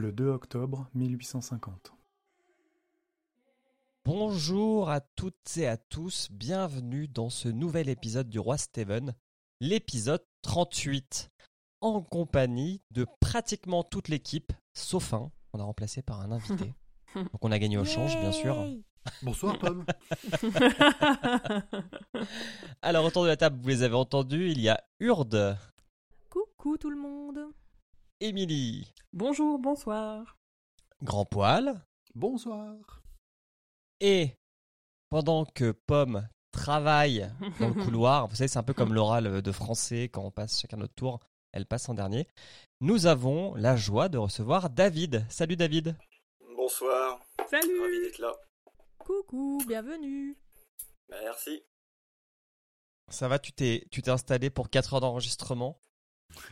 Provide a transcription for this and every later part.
le 2 octobre 1850. Bonjour à toutes et à tous, bienvenue dans ce nouvel épisode du Roi Steven, l'épisode 38, en compagnie de pratiquement toute l'équipe, sauf un, on a remplacé par un invité. Donc on a gagné au change, bien sûr. Bonsoir Tom. Alors autour de la table, vous les avez entendus, il y a Urde, Coucou tout le monde. Émilie, Bonjour, bonsoir. Grand Poil, Bonsoir. et pendant que Pomme travaille dans le couloir, vous savez, c'est un peu comme l'oral de français, quand on passe chacun notre tour, elle passe en dernier. Nous avons la joie de recevoir David. Salut David. Bonsoir, ravi Salut. d'être là. Coucou, bienvenue. Merci. Ça va, tu t'es, tu t'es installé pour 4 heures d'enregistrement?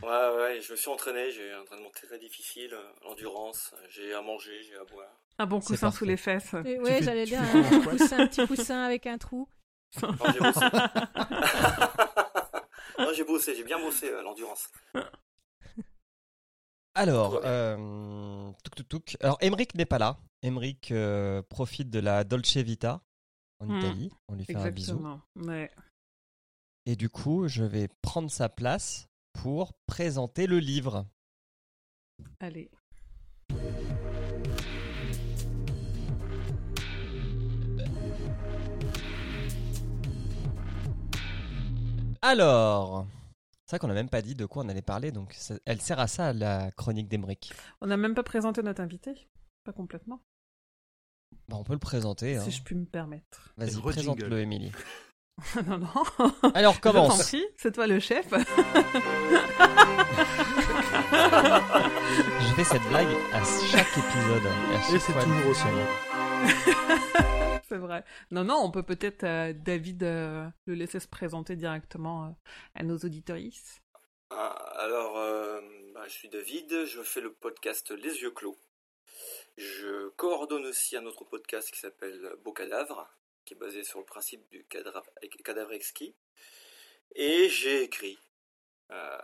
Ouais, ouais, je me suis entraîné, j'ai un entraînement très difficile, euh, l'endurance, j'ai à manger, j'ai à boire. Un bon coussin sous les fesses. Tu ouais, j'allais dire un coussin, un petit coussin avec un trou. Non, j'ai bossé. non, j'ai bossé, j'ai bien bossé euh, l'endurance. Alors, euh, touk touk touk. Alors, Emric n'est pas là. Emric euh, profite de la Dolce Vita en Hmm. Italie. On lui fait un bisou. Exactement. Ouais. Et du coup, je vais prendre sa place pour présenter le livre. Allez. Alors, c'est vrai qu'on n'a même pas dit de quoi on allait parler, donc ça- elle sert à ça, la chronique d'Emric. On n'a même pas présenté notre invité. Pas complètement. Bah, on peut le présenter. hein. Si je puis me permettre. Vas-y, présente-le, Émilie. non, non. Alors, commence. c'est toi le chef. Je fais cette blague à chaque épisode. Et, à chaque Et c'est toujours aussi c'est vrai. Non, non, on peut peut-être, euh, David, euh, le laisser se présenter directement euh, à nos auditoristes. Ah, alors, euh, bah, je suis David, je fais le podcast Les Yeux Clos. Je coordonne aussi un autre podcast qui s'appelle Beau Cadavre, qui est basé sur le principe du cadavre, cadavre exquis. Et j'ai écrit euh,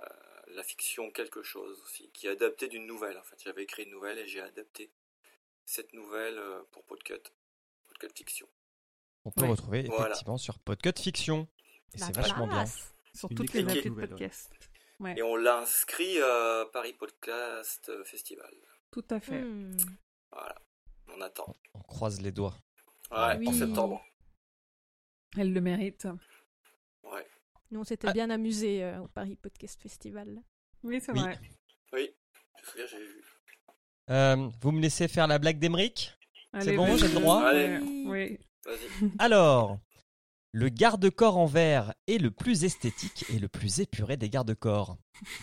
la fiction quelque chose aussi, qui est adaptée d'une nouvelle. En fait, j'avais écrit une nouvelle et j'ai adapté cette nouvelle euh, pour Podcut. Podcut Fiction. On peut Ouais. retrouver Voilà. effectivement sur Podcut Fiction. Et c'est vachement bien. Sur toutes les applis de podcast. Ouais, Et on l'a inscrit à Paris Podcast Festival. tout à fait. Hmm. Voilà, on attend. On croise les doigts. Ouais, Oui. en septembre. Elle le mérite. Ouais. Nous, on s'était Ah. bien amusés euh, au Paris Podcast Festival. Oui, c'est Oui. vrai. Oui, je me souviens, j'avais vu. Euh, vous me laissez faire la blague d'Emeric Allez, bon, j'ai le droit Allez. Oui. Vas-y. Alors, le garde-corps en verre est le plus esthétique et le plus épuré des garde-corps.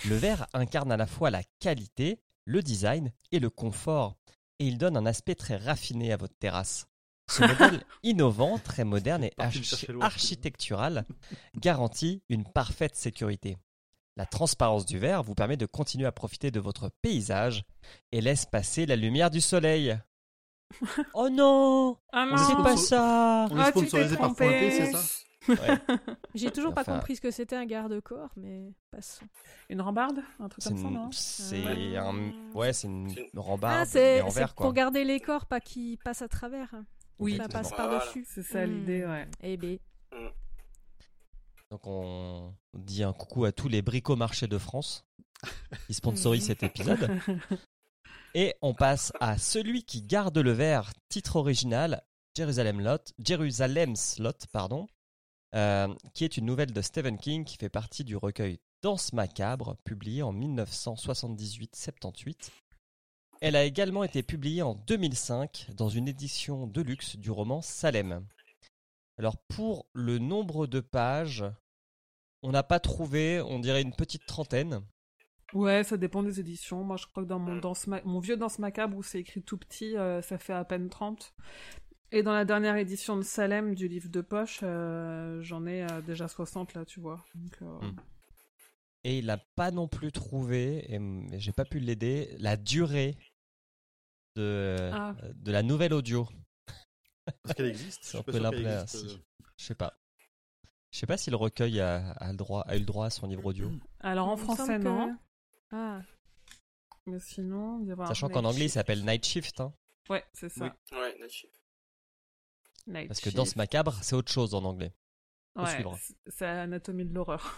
Le verre incarne à la fois la qualité, le design et le confort, et il donne un aspect très raffiné à votre terrasse. Ce modèle innovant, très moderne et archi- architectural garantit une parfaite sécurité. La transparence du verre vous permet de continuer à profiter de votre paysage et laisse passer la lumière du soleil. Oh non Ah C'est pas ça On est Ah, sponsorisé t'es par c'est ça J'ai toujours pas compris ce que c'était un garde-corps, mais passons. Une rambarde Un truc C'est comme ça, non c'est Ouais. un, ouais, c'est une rambarde, ah, c'est mais en c'est verre, quoi. pour garder les corps, pas qu'ils passent à travers. Oui, Ça passe Voilà. par-dessus. C'est ça Hmm. l'idée, ouais. Eh ben, Donc on dit un coucou à tous les bricomarchés de France qui sponsorisent cet épisode. Et on passe à celui qui garde le verre, titre original, Jérusalem Lot, Jérusalem's Lot, pardon, euh, qui est une nouvelle de Stephen King qui fait partie du recueil Danse macabre, publié en 1978-78. Elle a également été publiée en 2005 dans une édition de luxe du roman Salem. Alors pour le nombre de pages, on n'a pas trouvé, on dirait une petite trentaine. Ouais, ça dépend des éditions. Moi, je crois que dans mon, danse ma- mon vieux Danse Macabre, où c'est écrit tout petit, euh, ça fait à peine 30. Et dans la dernière édition de Salem du livre de poche, euh, j'en ai euh, déjà 60 là, tu vois. Donc, euh, Hmm. Et il n'a pas non plus trouvé, et j'ai pas pu l'aider, la durée de, Ah. de la nouvelle audio. Parce qu'elle existe? C'est Je un suis pas peu sûr qu'elle l'implé- existe, si. euh. Je sais pas. Je sais pas si le recueil a, a le droit, a eu le droit à son livre audio. Alors en français, que- non. Ah, Mais sinon, il y avoir Sachant qu'en anglais, il s'appelle Night Shift. hein, Ouais, c'est ça. Oui. Ouais, Night Shift. Night parce que Danse Shift. Macabre, c'est autre chose en anglais. faut Ouais, c'est Anatomie de l'horreur.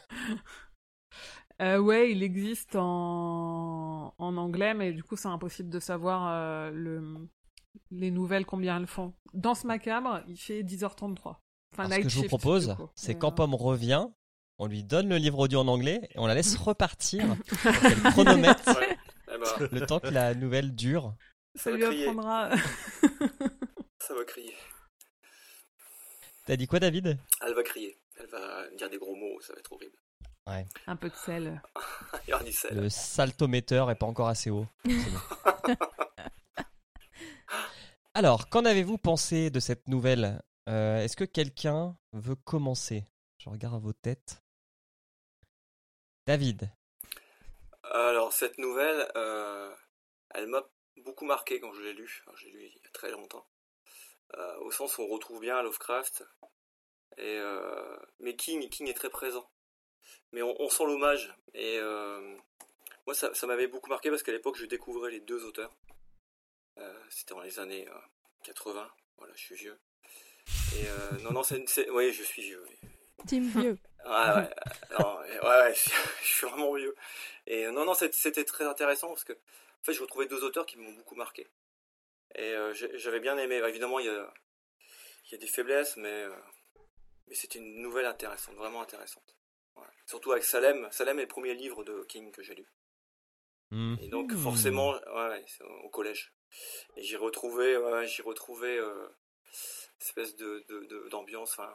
Euh, ouais, il existe en... en anglais, mais du coup, c'est impossible de savoir euh, le... les nouvelles, combien elles font. Danse macabre, il fait 10h33. Enfin, Alors, ce que je vous propose, c'est quand Pomme revient, on lui donne le livre audio en anglais et on la laisse repartir pour qu'elle chronomètre Ouais. Eh ben, le temps que la nouvelle dure. Ça lui crier. apprendra. ça va crier. T'as dit quoi, David? Elle va crier. Elle va dire des gros mots, ça va être horrible. Un peu de sel. Il y aura du sel. Le saltométeur est pas encore assez haut. Alors, qu'en avez-vous pensé de cette nouvelle? Euh, Est-ce que quelqu'un veut commencer? Je regarde vos têtes. David. Alors, cette nouvelle, euh, elle m'a beaucoup marqué quand je l'ai lue. J'ai lu il y a très longtemps. Euh, au sens où on retrouve bien Lovecraft. Et, euh, mais King, King est très présent. Mais on, on sent l'hommage. Et euh, moi, ça, ça m'avait beaucoup marqué parce qu'à l'époque, je découvrais les deux auteurs. Euh, C'était dans les années euh, 80. Voilà, je suis vieux. Et euh, non, non, c'est, oui, je suis vieux. Team vieux. Ouais, ouais, non, ouais, ouais, je suis vraiment vieux. Et euh, non, non, c'était très intéressant parce que, en fait, je retrouvais deux auteurs qui m'ont beaucoup marqué. Et euh, j'avais bien aimé. Évidemment, il y a, il y a des faiblesses, mais, euh, mais c'était une nouvelle intéressante, vraiment intéressante. Surtout avec Salem. Salem est le premier livre de King que j'ai lu. Et donc, Mhm. forcément, ouais, au collège. Et ouais, ouais, j'ai retrouvé euh, espèce de, de- de- d'ambiance. Enfin,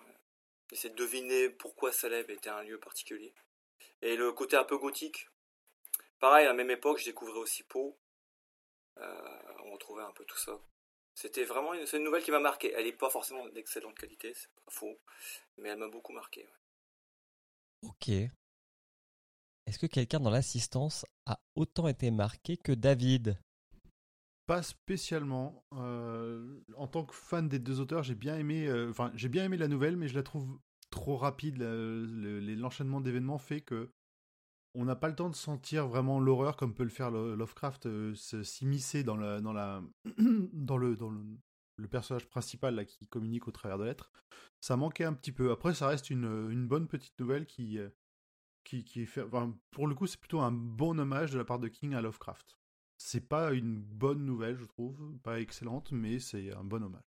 essayer de deviner pourquoi Salem était un lieu particulier. Et le côté un peu gothique. Pareil, à la même époque, je découvrais aussi Pau. Euh, on retrouvait un peu tout ça. C'était vraiment une, une nouvelle qui m'a marqué. Elle n'est pas forcément d'excellente qualité, c'est pas faux, mais elle m'a beaucoup marqué. ouais. Ok. Est-ce que quelqu'un dans l'assistance a autant été marqué que David? Pas spécialement. Euh, en tant que fan des deux auteurs, j'ai bien aimé. euh, Enfin, j'ai bien aimé la nouvelle, mais je la trouve trop rapide. les- L'enchaînement d'événements fait que on n'a pas le temps de sentir vraiment l'horreur comme peut le faire Lovecraft, euh, s'immiscer dans la dans la dans le dans le, le personnage principal là qui communique au travers de lettres. Ça manquait un petit peu. Après, ça reste une, une bonne petite nouvelle qui euh, qui, qui fait. enfin, pour le coup, c'est plutôt un bon hommage de la part de King à Lovecraft. C'est pas une bonne nouvelle, je trouve, pas excellente, mais c'est un bon hommage.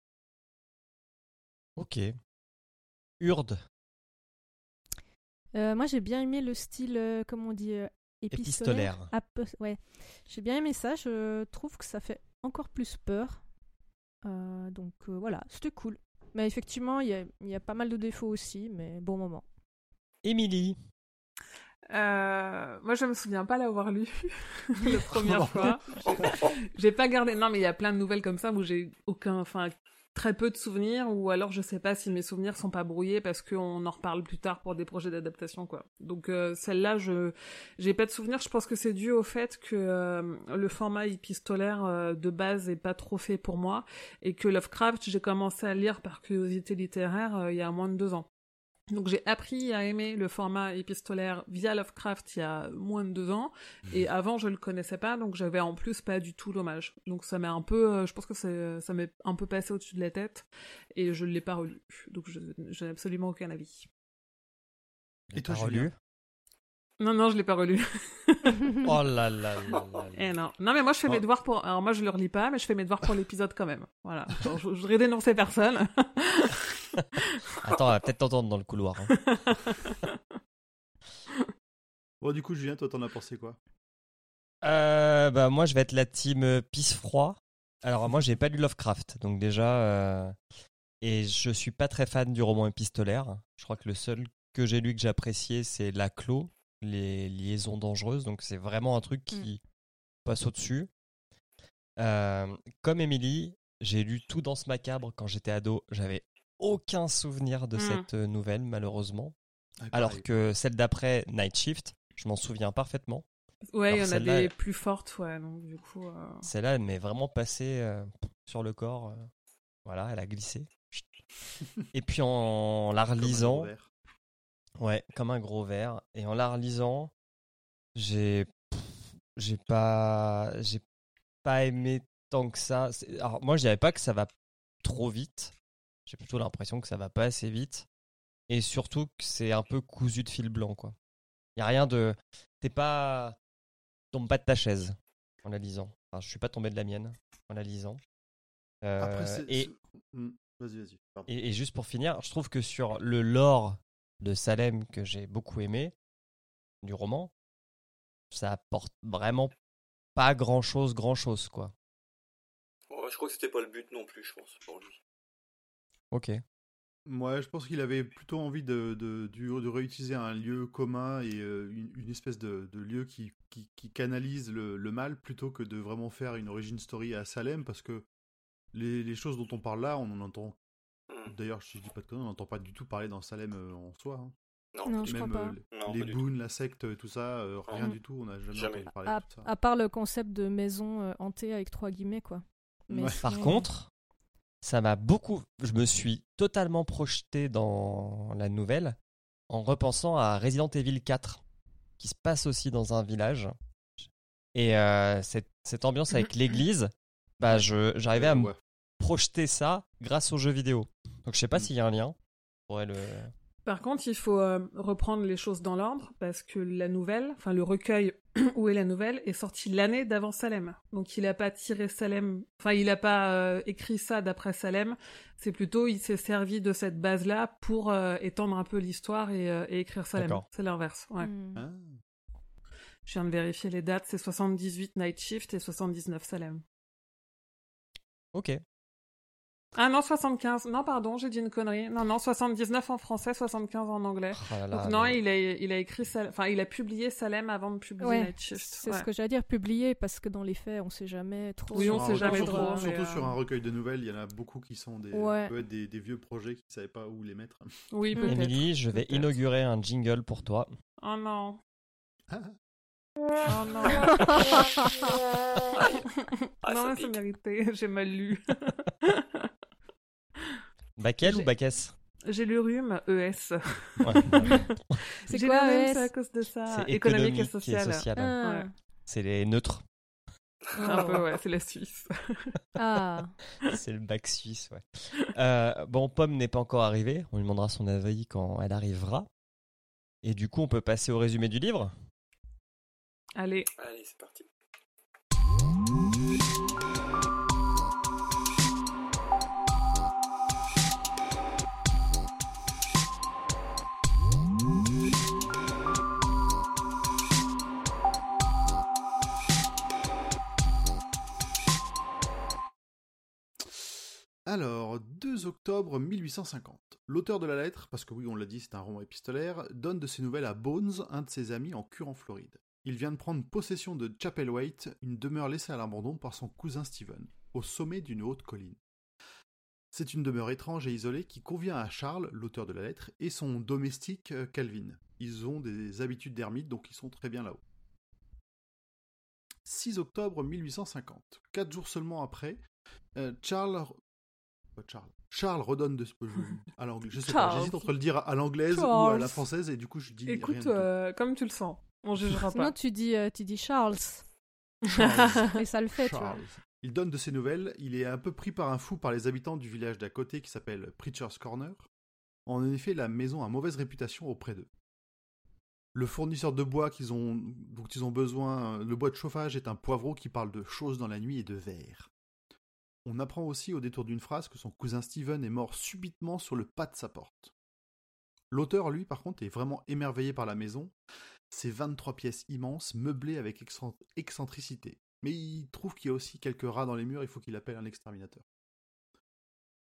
Ok. Urde. Euh, moi, j'ai bien aimé le style, euh, comme on dit, euh, épistolaire. Ouais. J'ai bien aimé ça. Je trouve que ça fait encore plus peur. Euh, donc euh, voilà, c'était cool. Mais effectivement, il y a, il y a pas mal de défauts aussi, mais bon moment. Émilie. Euh, moi, je me souviens pas l'avoir lu la première fois. J'ai pas gardé. Non, mais il y a plein de nouvelles comme ça où j'ai aucun, enfin, très peu de souvenirs, ou alors je sais pas si mes souvenirs sont pas brouillés parce qu'on en reparle plus tard pour des projets d'adaptation, quoi. Donc euh, celle-là, je j'ai pas de souvenirs. Je pense que c'est dû au fait que euh, le format épistolaire euh, de base est pas trop fait pour moi et que Lovecraft, j'ai commencé à lire par curiosité littéraire il y a moins de deux ans. Donc j'ai appris à aimer le format épistolaire via Lovecraft il y a moins de deux ans et avant je le connaissais pas donc j'avais en plus pas du tout l'hommage. Donc ça m'est un peu, euh, je pense que c'est- ça m'est un peu passé au-dessus de la tête et je ne l'ai pas relu. Donc je, n'ai absolument aucun avis. Et toi, relu Non non je l'ai pas relu. Oh là là là là là. Eh non. Non mais moi je fais mes Oh. devoirs pour, alors moi je le relis pas mais je fais mes devoirs pour l'épisode quand même. Voilà. Je, je voudrais dénoncer personne. Attends, on va peut-être t'entendre dans le couloir. hein. Bon, du coup, Julien, toi, t'en as pensé quoi? Euh, bah, moi, je vais être la team euh, pisse froid. Alors, moi, j'ai pas lu Lovecraft, donc déjà. euh, Et je suis pas très fan du roman épistolaire. Je crois que le seul que j'ai lu que j'ai apprécié, c'est La Clos, les liaisons dangereuses. Donc, c'est vraiment un truc qui passe au-dessus. Euh, comme Émilie, j'ai lu tout dans ce macabre quand j'étais ado. J'avais aucun souvenir de Mm. cette euh, nouvelle, malheureusement. Ah, Alors que celle d'après, Night Shift, je m'en souviens parfaitement. Ouais, il y en a des plus fortes, ouais. Donc du coup. euh, Celle-là, elle m'est vraiment passée euh, sur le corps. euh, voilà, elle a glissé. Et puis en la Comme un relisant, ouais, comme un gros verre. Et en la relisant, j'ai, j'ai pas, j'ai pas aimé tant que ça. Alors moi, je dirais pas que ça va trop vite. J'ai plutôt l'impression que ça va pas assez vite, et surtout que c'est un peu cousu de fil blanc, quoi. Y a rien de, t'es pas, tu tombes pas de ta chaise en la lisant. Enfin, je suis pas tombé de la mienne en la lisant. Euh, Après, c'est. et, Hmm, Vas-y, vas-y. et, et juste pour finir, je trouve que sur le lore de Salem que j'ai beaucoup aimé, du roman, ça apporte vraiment pas grand chose, grand chose, quoi. Ouais, je crois que c'était pas le but non plus, je pense, pour lui. Ok. Ouais, je pense qu'il avait plutôt envie de, de, du- de réutiliser un lieu commun et euh, une, une espèce de, de lieu qui, qui, qui canalise le, le mal plutôt que de vraiment faire une origin story à Salem parce que les, les choses dont on parle là, on en entend. Hmm. D'ailleurs, je dis pas de conneries, on n'entend pas du tout parler dans Salem euh, en soi. hein. Non, je même crois pas. euh, non, les pas du tout. boons, la secte, tout ça, euh, rien du tout, on n'a jamais, Jamais. entendu parler À, de tout ça. à part le concept de maison euh, hantée avec trois guillemets, quoi. Mais Ouais. Par contre, ça m'a beaucoup. Je me suis totalement projeté dans la nouvelle en repensant à Resident Evil 4, qui se passe aussi dans un village. Et euh, cette, cette ambiance avec l'église, bah, je, j'arrivais à me projeter ça grâce aux jeux vidéo. Donc je sais pas Mm. s'il y a un lien. Je pourrais le... Par contre, il faut euh, reprendre les choses dans l'ordre parce que la nouvelle, enfin le recueil où est la nouvelle, est sorti l'année d'avant Salem. Donc il n'a pas tiré Salem, enfin il n'a pas euh, écrit ça d'après Salem. C'est plutôt il s'est servi de cette base-là pour euh, étendre un peu l'histoire et, euh, et écrire Salem. D'accord. C'est l'inverse. Ouais. Hmm. Ah. Je viens de vérifier les dates. C'est 78 Night Shift et 79 Salem. Ok. Ah non, 75. Non, pardon, j'ai dit une connerie. Non, non, 79 en français, 75 en anglais. Oh là là, Donc non, mais- il a, il a écrit, enfin, il a publié Salem avant de publier Ouais, Night Shift. C'est Ouais. ce que j'allais dire, publier, parce que dans les faits, on sait jamais trop. Oui, on sait jamais trop, Surtout, euh, sur un recueil de nouvelles, il y en a beaucoup qui sont des, Ouais. peut être des, des vieux projets qui ne savaient pas où les mettre. Oui, Mm. peut-être. Émilie, je vais peut-être. inaugurer un jingle pour toi. Oh non. Ah. Oh non. Ah, non, c'est mérité. J'ai mal lu. Bakel ou Bakès J'ai lu rhume, ES. Ouais, C'est quoi, rhume, ES c'est à cause de ça. C'est Économique économique et social. Ah. Ouais. C'est les neutres. Un peu, ouais, c'est la Suisse. Ah, C'est le bac suisse, ouais. Euh, bon, Pomme n'est pas encore arrivée. On lui demandera son avis quand elle arrivera. Et du coup, on peut passer au résumé du livre? Allez. Allez, c'est parti. Alors, 2 octobre 1850. L'auteur de la lettre, parce que oui, on l'a dit, c'est un roman épistolaire, donne de ses nouvelles à Bones, un de ses amis en cure en Floride. Il vient de prendre possession de Chapelwaite, une demeure laissée à l'abandon par son cousin Stephen, au sommet d'une haute colline. C'est une demeure étrange et isolée qui convient à Charles, l'auteur de la lettre, et son domestique euh, Calvin. Ils ont des habitudes d'ermite, donc ils sont très bien là-haut. 6 octobre 1850. Quatre jours seulement après, euh, Charles Pas Charles. Charles redonne de je- à l'anglais. Je sais pas, j'hésite entre le dire à l'anglaise ou à Charles. la française et du coup je dis rien Écoute, euh, comme tu le sens. On jugera pas. tu dis, euh, tu dis Charles. Charles. Et ça le fait, tu vois. Charles. Il donne de ses nouvelles. Il est un peu pris par un fou par les habitants du village d'à côté qui s'appelle Preacher's Corner. En effet, la maison a mauvaise réputation auprès d'eux. Le fournisseur de bois qu'ils ont, dont ils ont besoin, le bois de chauffage est un poivreau qui parle de choses dans la nuit et de verre. On apprend aussi au détour d'une phrase que son cousin Steven est mort subitement sur le pas de sa porte. L'auteur, lui, par contre, est vraiment émerveillé par la maison, ses 23 pièces immenses, meublées avec excent- excentricité. Mais il trouve qu'il y a aussi quelques rats dans les murs, il faut qu'il appelle un exterminateur.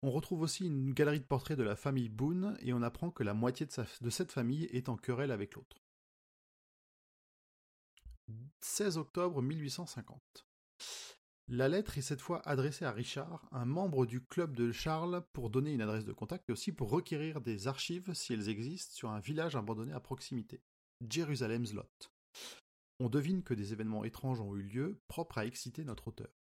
On retrouve aussi une galerie de portraits de la famille Boone et on apprend que la moitié de, de cette famille est en querelle avec l'autre. 16 octobre 1850. La lettre est cette fois adressée à Richard, un membre du club de Charles, pour donner une adresse de contact et aussi pour requérir des archives, si elles existent, sur un village abandonné à proximité, Jérusalem's Lot. On devine que des événements étranges ont eu lieu, propres à exciter notre auteur.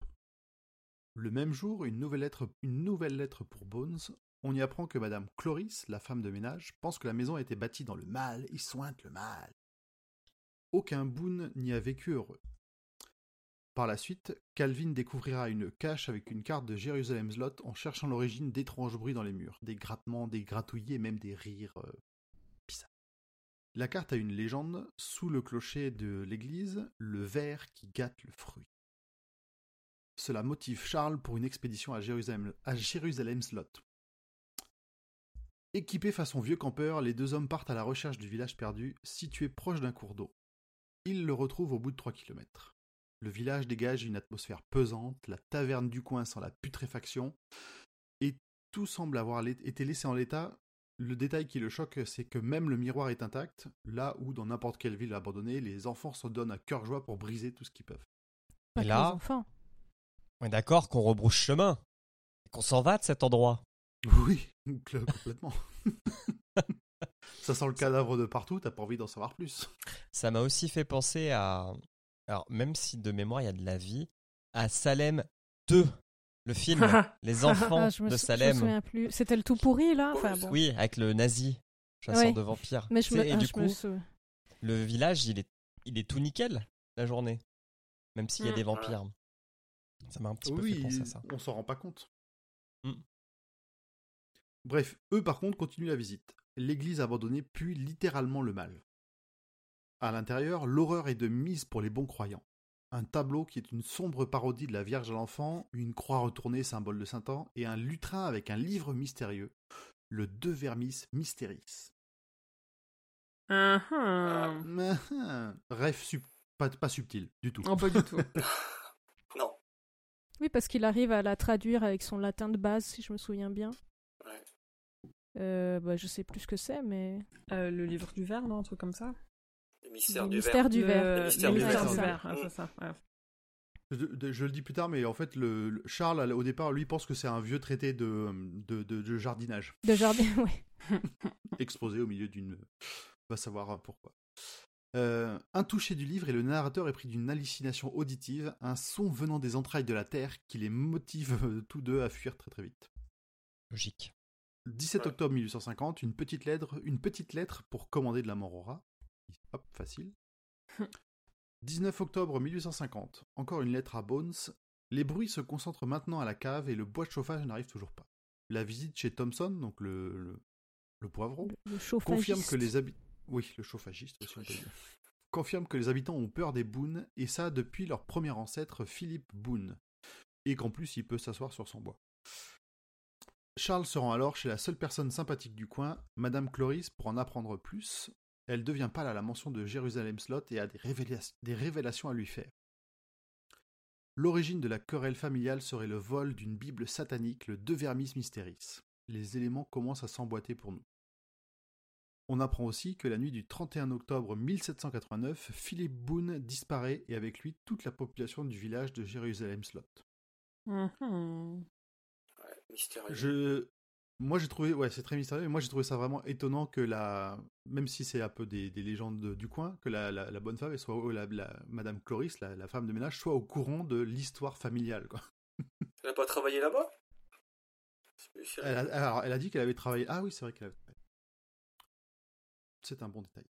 Le même jour, une nouvelle lettre, pour Bones. On y apprend que Madame Cloris, la femme de ménage, pense que la maison a été bâtie dans le mal et sointe le mal. Aucun Boone n'y a vécu heureux. Par la suite, Calvin découvrira une cache avec une carte de Jérusalem's Lot en cherchant l'origine d'étranges bruits dans les murs, des grattements, des gratouillis et même des rires euh. La carte a une légende sous le clocher de l'église, le ver qui gâte le fruit. Cela motive Charles pour une expédition à Jérusalem, à Jérusalem's Lot. Équipés façon vieux campeur, les deux hommes partent à la recherche du village perdu, situé proche d'un cours d'eau. Ils le retrouvent au bout de 3 kilomètres. Le village dégage une atmosphère pesante, la taverne du coin sent la putréfaction, et tout semble avoir été laissé en l'état. Le détail qui le choque, c'est que même le miroir est intact, là où dans n'importe quelle ville abandonnée, les enfants se donnent à cœur joie pour briser tout ce qu'ils peuvent. Pas Et là- les enfants. On est d'accord qu'on rebrouche chemin. Et Qu'on s'en va de cet endroit. Oui, complètement. Ça sent le cadavre de partout, t'as pas envie d'en savoir plus. Ça m'a aussi fait penser à. Alors, même si de mémoire il y a de la vie, à Salem 2, le film Les enfants Ah, je me de sou- Je me Salem. souviens plus. C'était le tout pourri là? Enfin bon. Oui, avec le nazi, chasseur Ouais. de vampires. Mais je me, et ah, du je coup, me le village, il est, il est tout nickel la journée. Même s'il y a Mm. des vampires. Ça m'a un petit peu fait penser à ça. on s'en rend pas compte. Mm. Bref, eux par contre continuent la visite. L'église abandonnée pue littéralement le mal. À l'intérieur, l'horreur est de mise pour les bons croyants. Un tableau qui est une sombre parodie de la Vierge à l'enfant, une croix retournée symbole de Saint-An, et un lutrin avec un livre mystérieux, le De Vermis Mysteris. Ah. Rêve sub- pas, pas subtil du tout. Non, pas du tout. Non. Oui, parce qu'il arrive à la traduire avec son latin de base, si je me souviens bien. Ouais. Euh, bah, je sais plus ce que c'est, mais. Euh, le livre du verre, non Un truc comme ça mystère du mystère du verre. Le mystère du C'est ça. Je, le dis plus tard, mais en fait, le, le- Charles, au départ, lui, pense que c'est un vieux traité de, de, de- de jardinage, De jardin, oui. exposé au milieu d'une... Va savoir pourquoi. Euh, un touché du livre et le narrateur est pris d'une hallucination auditive, un son venant des entrailles de la Terre qui les motive euh, tous deux à fuir très très vite. Logique. 17 Ouais. octobre 1850, une petite lettre, une petite lettre pour commander de la mort au rat. Hop, facile. 19 octobre 1850, encore une lettre à Bones. Les bruits se concentrent maintenant à la cave et le bois de chauffage n'arrive toujours pas. La visite chez Thompson, donc le, le, le poivron, Le, confirme que les habitants... Oui, le chauffagiste aussi, on peut dire. Confirme que les habitants ont peur des Boone, et ça depuis leur premier ancêtre Philippe Boone. Et qu'en plus, il peut s'asseoir sur son bois. Charles se rend alors chez la seule personne sympathique du coin, Madame Cloris, pour en apprendre plus. Elle devient pâle à la mention de Jérusalem Slot et a des, révéla- des révélations à lui faire. L'origine de la querelle familiale serait le vol d'une Bible satanique, le De Vermis Mysteris. Les éléments commencent à s'emboîter pour nous. On apprend aussi que la nuit du 31 octobre 1789, Philippe Boone disparaît et avec lui toute la population du village de Jérusalem Slot. Mhm. Ouais, mystérieux. Je... Moi j'ai trouvé, ouais c'est très mystérieux, mais moi j'ai trouvé ça vraiment étonnant que la, même si c'est un peu des, des légendes de- du coin, que la, la- la bonne femme, elle soit, au- la, la- Madame Cloris, la, la femme de ménage, soit au courant de l'histoire familiale. Quoi. Elle n'a pas travaillé là-bas? Elle, a, alors, elle a dit qu'elle avait travaillé. Ah oui, c'est vrai qu'elle avait travaillé. C'est un bon détail.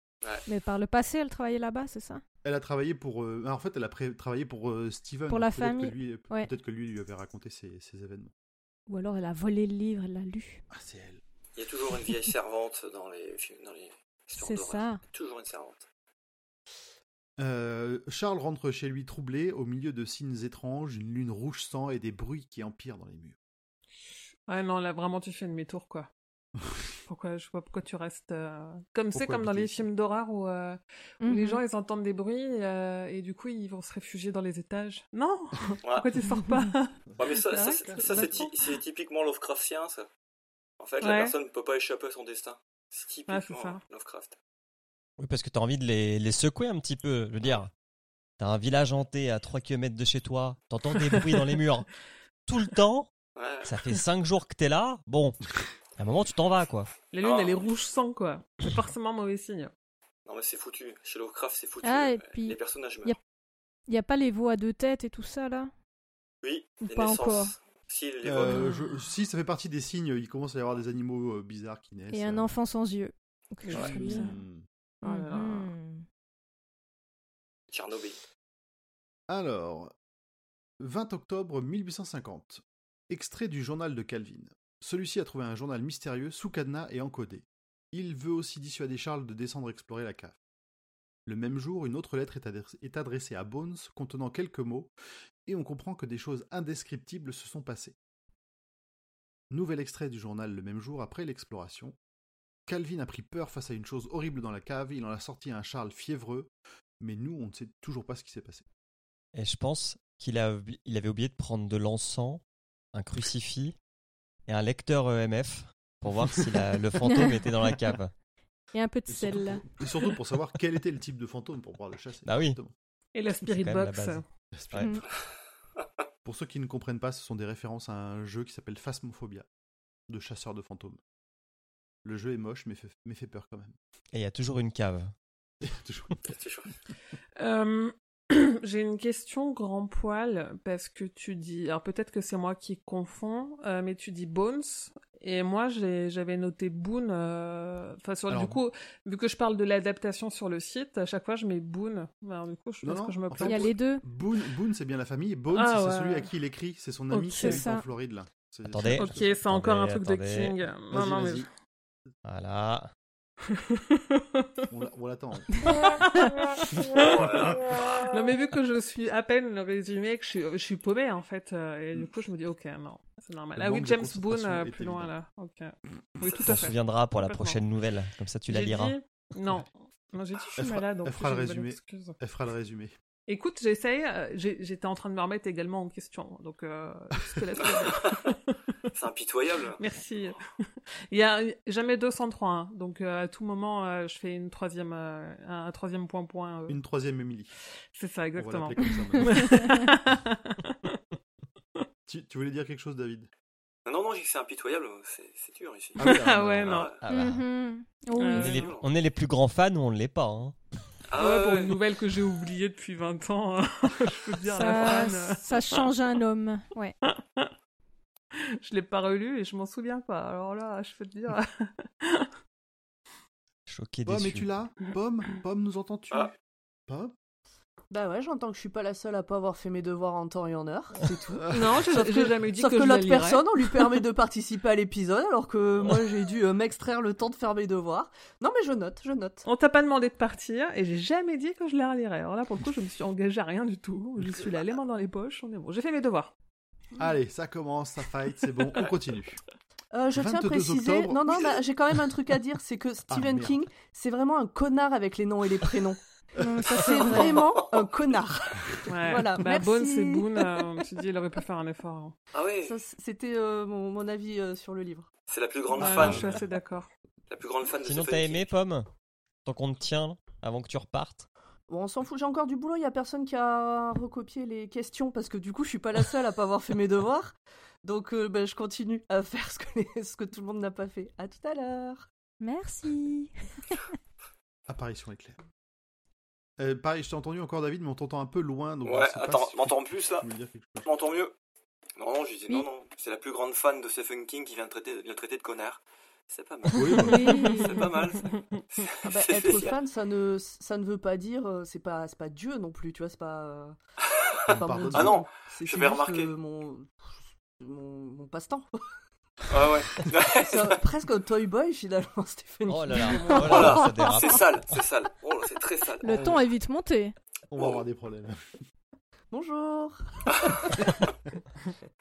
Mais par le passé, elle travaillait là-bas, c'est ça? Elle a travaillé pour. euh, en fait, elle a pré- travaillé pour euh, Steven. Pour la Peut-être que famille. lui- Ouais. Peut-être que lui lui avait raconté ces, ces événements. Ou alors elle a volé le livre, elle l'a lu. Ah, c'est elle. Il y a toujours une vieille servante dans les films, dans les C'est ça. Toujours une servante. Euh, Charles rentre chez lui troublé, au milieu de signes étranges, une lune rouge sang et des bruits qui empirent dans les murs. Ouais, non, là, vraiment, tu fais demi-tour, quoi. pourquoi, je vois pourquoi tu restes. euh, Comme c'est comme dans les films d'horreur où, euh, où les Mhm. gens ils entendent des bruits euh, et du coup ils vont se réfugier dans les étages. Non Ouais. Pourquoi tu sors pas? Ouais, mais ça, C'est ça, vrai c'est- que- ça, c'est D'accord. ty- c'est typiquement Lovecraftien, ça. En fait, la personne ne peut pas échapper à son destin. C'est typiquement Ouais, c'est ça. Lovecraft. Oui, parce que t'as envie de les, les secouer un petit peu. Je veux dire, t'as un village hanté à 3 km de chez toi, t'entends des bruits dans les murs tout le temps, Ouais. ça fait 5 jours que t'es là, bon, à un moment tu t'en vas quoi. La lune Ah. elle est rouge sang, quoi. C'est forcément mauvais signe. Non, mais c'est foutu. Chez Lovecraft, c'est foutu. Ah, et Euh, puis, les personnages meurent. y a- Il n'y a pas les veaux à deux têtes et tout ça, là? Oui, Ou les pas naissances. encore? Si, les Euh, je- si ça fait partie des signes, il commence à y avoir des animaux euh, bizarres qui naissent. Et un euh. enfant sans yeux. Chose Ouais. comme ça. Hmm. Oh. Mhm. Tchernobyl. Alors, 20 octobre 1850. Extrait du journal de Calvin. Celui-ci a trouvé un journal mystérieux sous cadenas et encodé. Il veut aussi dissuader Charles de descendre explorer la cave. Le même jour, une autre lettre est adressée- à Bones contenant quelques mots, et on comprend que des choses indescriptibles se sont passées. Nouvel extrait du journal le même jour après l'exploration. Calvin a pris peur face à une chose horrible dans la cave, il en a sorti un Charles fiévreux, mais nous, on ne sait toujours pas ce qui s'est passé. Et je pense qu'il avait oublié de prendre de l'encens, un crucifix et un lecteur EMF pour voir si la- le fantôme était dans la cave. Et un peu de Et surtout, sel. pour, et surtout pour savoir quel était le type de fantôme pour pouvoir le chasser. Bah oui. Exactement. Et la Spirit la Box. Ouais. Mm. Pour ceux qui ne comprennent pas, ce sont des références à un jeu qui s'appelle Phasmophobia, de chasseurs de fantômes. Le jeu est moche, mais fait, mais fait peur quand même. Et il y a toujours une cave. Toujours. C'est chaud. Euh, J'ai une question grand poil parce que tu dis, alors peut-être que c'est moi qui confonds, euh, mais tu dis Bones et moi j'avais noté Boone. euh, Enfin sur Alors- du coup, vu que je parle de l'adaptation sur le site, à chaque fois je mets Boone. Alors du coup, je Non, pense non, que je me Il y a les deux. Boone, Boone, c'est bien la famille. Bones, Ah, c'est ouais. celui à qui il écrit. C'est son ami Ok. qui ça. en Floride, là. C'est- Attendez. Ok, c'est encore un truc Attendez, de. King. Non, mais. Voilà. On l'a- on l'attend. non mais vu que je suis à peine le résumé, que je suis, je suis paumé en fait, euh, et du coup je me dis ok non, c'est normal. Le ah oui, James Boone euh, plus loin là. Ok. Oui tout à se souviendra pour la prochaine nouvelle. Comme ça, tu la liras. dit- Non, non j'ai dit je suis Elle fera- malade. donc le résumé. Elle fera le résumé. Écoute, j'essaye. euh, J'étais en train de me remettre également en question, donc euh. C'est impitoyable. Merci. Il y a jamais 203, hein, donc euh, à tout moment euh, je fais une troisième, euh, un, un troisième point point. euh, Une troisième Émilie. C'est ça On va exactement. ça tu, tu voulais dire quelque chose, David? Non, non, non, je dis que c'est impitoyable. C'est dur ici. Ah oui, Ah ouais, non. Ah. Oui. on, est les, on est les plus grands fans ou on ne l'est pas. hein. Ah ouais, pour ouais. une nouvelle que j'ai oubliée depuis 20 ans, je peux te dire, la Ça, fan, euh, ça change un homme. Ouais. je l'ai pas relue et je m'en souviens pas. Alors là, je peux te dire. Choqué Pomme, es-tu là Pomme? Pomme, nous entends-tu? Ah. Pomme? Bah ouais, j'entends que je suis pas la seule à pas avoir fait mes devoirs en temps et en heure, c'est tout. non, j'ai Sauf que- jamais dit Sauf que, que, je la l'autre personne, on lui permet de participer à l'épisode, alors que moi j'ai dû euh, m'extraire le temps de faire mes devoirs. Non mais je note, je note. On t'a pas demandé de partir et j'ai jamais dit que je la relirais. Alors là, pour le coup, je me suis engagée à rien du tout. Je suis là, les mains dans les poches, on est bon. J'ai fait mes devoirs. Allez, ça commence, ça fight, c'est bon, on continue. Euh, je tiens à 22 préciser, octobre. non non, bah, j'ai quand même un truc à dire, c'est que Stephen merde. King, c'est vraiment un connard avec les noms et les prénoms. Non, ça, C'est vraiment un connard. Ouais. Voilà, bah, merci. Boone, c'est Boone. euh, on me suis dit, il aurait pu faire un effort. hein. Ah Ça, C'était euh, mon, mon avis euh, sur le livre. c'est la plus grande Ouais, fan. je suis assez d'accord. La plus grande fan de Sinon, t'as aimé, Pomme? Tant qu'on te tient avant que tu repartes? Bon, on s'en fout, j'ai encore du boulot, il y a personne qui a recopié les questions parce que du coup, je suis pas la seule à pas avoir fait mes devoirs. Donc, euh, ben, je continue à faire ce que, les- ce que tout le monde n'a pas fait. À tout à l'heure. Merci. Apparition éclair. Euh, pareil, je t'ai entendu encore, David, mais on t'entend un peu loin. Donc Ouais, attends, si- m'entends plus là m'entends mieux Non, non, je disais Oui. non, non. C'est la plus grande fan de Stephen King qui vient de traiter, vient de traiter de connard. C'est pas mal. Oui, Oui. C'est pas mal. ça. Ah bah, être spécial. fan, ça ne, ça ne veut pas dire, euh, c'est pas, c'est pas Dieu non plus, tu vois, c'est pas. mon. Ah non, c'est je c'est vais juste, remarquer. euh, mon, mon, mon passe-temps. Ah ouais. c'est presque un toy boy finalement, Stéphanie. Oh là là, oh Vraiment. là Voilà. là, ça dérape. c'est sale, c'est sale. Oh, c'est très sale. Le ton est vite monté. on va avoir des problèmes. Bonjour.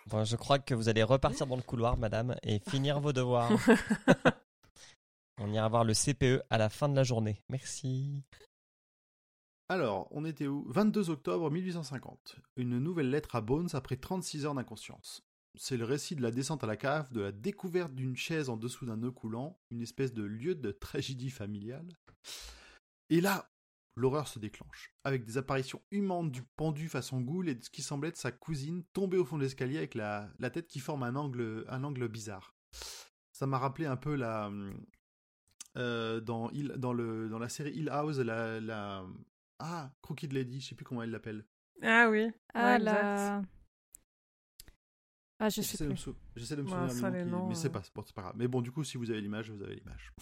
Bon, je crois que vous allez repartir dans le couloir, madame, et finir vos devoirs. On ira voir le CPE à la fin de la journée. Merci. Alors, on était où? 22 octobre 1850. Une nouvelle lettre à Bones après 36 heures d'inconscience. C'est le récit de la descente à la cave, de la découverte d'une chaise en dessous d'un nœud coulant, une espèce de lieu de tragédie familiale. Et là, l'horreur se déclenche, avec des apparitions humantes du pendu façon goule et de ce qui semblait être sa cousine tombée au fond de l'escalier avec la, la tête qui forme un angle, un angle bizarre. Ça m'a rappelé un peu la... euh, dans, Hill- dans, le, dans la série Hill House, la, la... Ah, Crooked Lady, je sais plus comment elle l'appelle. Ah oui. Ah Ouais, là. Ah, je sais J'essaie de me, plus. sou- j'essaie de me Ouais, souvenir du qui- mais c'est euh. pas, c'est pas- c'est pas grave. Mais bon, du coup, si vous avez l'image, vous avez l'image.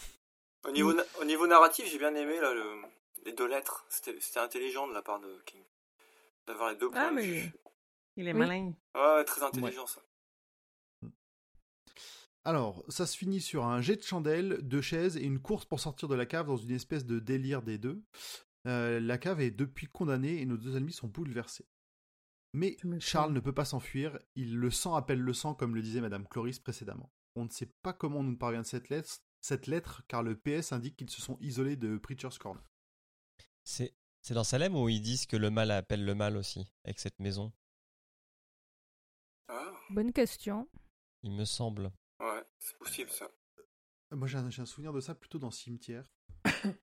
Au niveau, na- au niveau narratif, j'ai bien aimé là, le- les deux lettres. C'était intelligent de la part de King. D'avoir les deux points Ah, mais-. Il est Oui. malin. Ouais, ouais, très intelligent ça. Alors, ça se finit sur un jet de chandelle, deux chaises et une course pour sortir de la cave dans une espèce de délire des deux. Euh, la cave est depuis condamnée et nos deux ennemis sont bouleversés. Mais. Charles ne peut pas s'enfuir, il le sang appelle le sang comme le disait Madame Cloris précédemment. On ne sait pas comment on nous parvient de cette lettre, cette lettre car le PS indique qu'ils se sont isolés de Preacher's Corner. C'est c'est dans Salem où ils disent que le mal appelle le mal aussi, avec cette maison, Ah, Bonne question. il me semble. ouais, c'est possible ça. Moi j'ai un, un souvenir de ça plutôt dans Cimetière.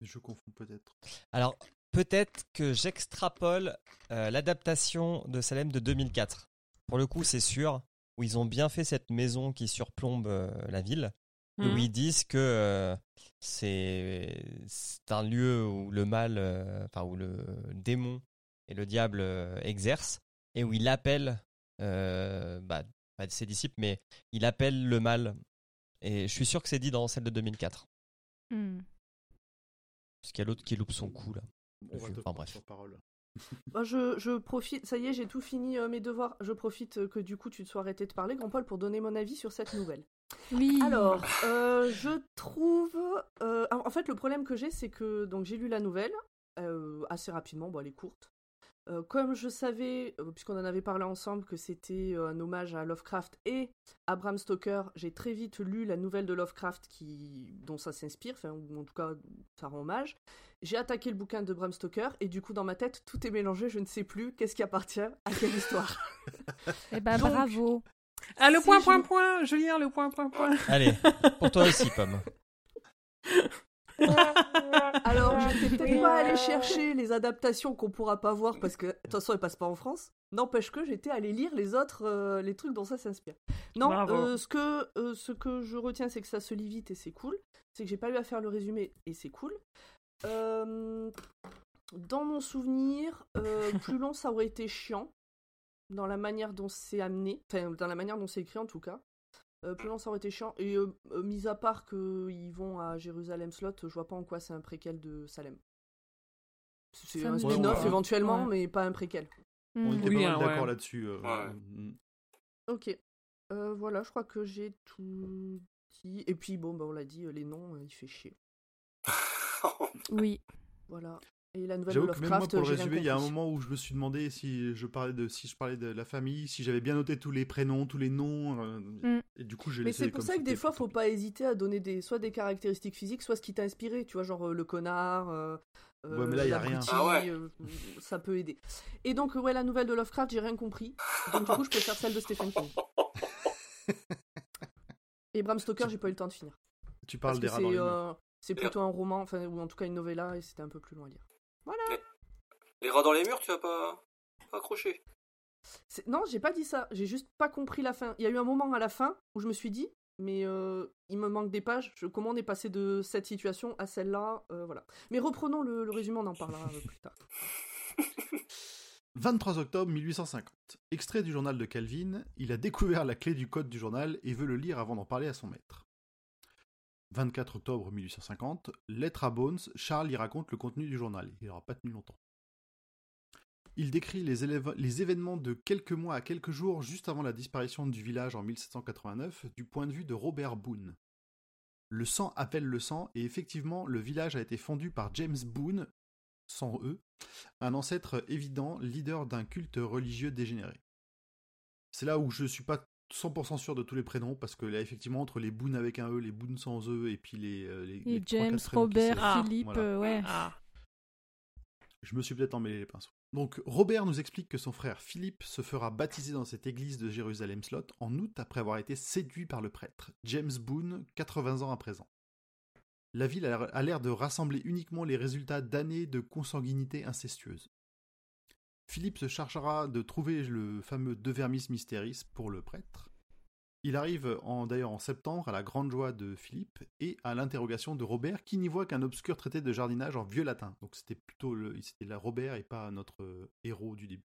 Je confonds peut-être. Alors, peut-être que j'extrapole euh, l'adaptation de Salem de 2004. Pour le coup, c'est sûr, où ils ont bien fait cette maison qui surplombe euh, la ville, et où Mhm. ils disent que euh, c'est un lieu où le mal, enfin où le démon et le diable exercent, et où il appelle bah, pas ses disciples, mais il appelle le mal. Et je suis sûr que c'est dit dans celle de 2004. Hmm. Parce qu'il y a l'autre qui loupe son coup là. On va Enfin, te bref. prendre sur parole. Bah, je, je profite, ça y est, j'ai tout fini euh, mes devoirs. Je profite euh, que du coup tu te sois arrêté de parler, Grand Paul, pour donner mon avis sur cette nouvelle. Oui. Alors, euh, je trouve. euh, en en fait, le problème que j'ai, c'est que donc j'ai lu la nouvelle euh, assez rapidement. Bon, elle est courte. Euh, comme je savais, euh, puisqu'on en avait parlé ensemble, que c'était euh, un hommage à Lovecraft et à Bram Stoker, j'ai très vite lu la nouvelle de Lovecraft qui, dont ça s'inspire, enfin, ou en tout cas, ça rend hommage. J'ai attaqué le bouquin de Bram Stoker et du coup, dans ma tête, tout est mélangé. Je ne sais plus qu'est-ce qui appartient à quelle histoire. Eh ben, Donc- bravo. Ah, le point, je- point, point, Julien, le point, point, point. Allez, pour toi aussi, Pomme. Alors, je vais peut-être pas aller chercher les adaptations qu'on pourra pas voir parce que de toute façon, elles passent pas en France. N'empêche que j'étais allé lire les autres, euh, les trucs dont ça s'inspire. Non, euh, ce que euh, ce que je retiens, c'est que ça se lit vite et c'est cool. C'est que j'ai pas eu à faire le résumé et c'est cool. Dans mon souvenir, plus long, ça aurait été chiant dans la manière dont c'est amené, enfin dans la manière dont c'est écrit en tout cas. Euh, plus long, ça aurait été chiant. Et euh, euh, mis à part qu'ils vont à Jérusalem Slot, je vois pas en quoi c'est un préquel de Salem. C'est Ça un spin-off éventuellement, Ouais. mais pas un préquel. On Hmm. était Oui, pas hein, mal d'accord ouais. là-dessus. euh, Ouais. mm. Ok. Euh, voilà, je crois que j'ai tout dit. Et puis, bon, bah, on l'a dit, les noms, euh, il fait chier. Oui. Voilà. Et la nouvelle de même moi, Lovecraft, pour le résumer, il y a un moment où je me suis demandé si je parlais de si je parlais de la famille, si j'avais bien noté tous les prénoms, tous les noms. euh, Mm. Et du coup, j'ai Mais c'est pour ça que des fois, faut pas hésiter à donner des, soit des caractéristiques physiques, soit ce qui t'a inspiré. Tu vois, genre euh, le connard. euh, Ouais, mais là, y a rien. Ah ouais. euh, ça peut aider. Et donc, euh, ouais, la nouvelle de Lovecraft, j'ai rien compris. Donc, du coup, je préfère celle de Stephen King. Et Bram Stoker, j'ai pas eu le temps de finir. Tu Parce parles que des rats c'est euh, plutôt un roman, enfin, ou en tout cas une novella, et c'était un peu plus long à lire. Voilà. Les rats dans les murs, tu vas pas, pas accrocher. C'est- Non, j'ai pas dit ça. J'ai juste pas compris la fin. Il y a eu un moment à la fin où je me suis dit, mais euh, il me manque des pages. Je- comment on est passé de cette situation à celle-là euh, Voilà. Mais reprenons le, le résumé, on en parlera euh, plus tard. 23 octobre 1850. Extrait du journal de Calvin, il a découvert la clé du code du journal et veut le lire avant d'en parler à son maître. 24 octobre 1850, lettre à Bones, Charles y raconte le contenu du journal. Il n'aura pas tenu longtemps. Il décrit les, événements de quelques mois à quelques jours juste avant la disparition du village en 1789 du point de vue de Robert Boone. Le sang appelle le sang et effectivement le village a été fondu par James Boone, sans E, un ancêtre évident, leader d'un culte religieux dégénéré. C'est là où je suis pas 100% sûr de tous les prénoms, parce que là, effectivement, entre les Boone avec un E, les Boone sans E, et puis les. euh, les, les Et trois, James, Robert, Ah, Philippe, voilà. euh, ouais. Ah. Je me suis peut-être emmêlé les pinceaux. Donc, Robert nous explique que son frère Philippe se fera baptiser dans cette église de Jérusalem Slot en août après avoir été séduit par le prêtre, James Boone, 80 ans à présent. La ville a l'air de rassembler uniquement les résultats d'années de consanguinité incestueuse. Philippe se chargera de trouver le fameux De Vermis Mysteris pour le prêtre. Il arrive d'ailleurs en septembre à la grande joie de Philippe et à l'interrogation de Robert qui n'y voit qu'un obscur traité de jardinage en vieux latin. Donc c'était plutôt la Robert et pas notre héros du début.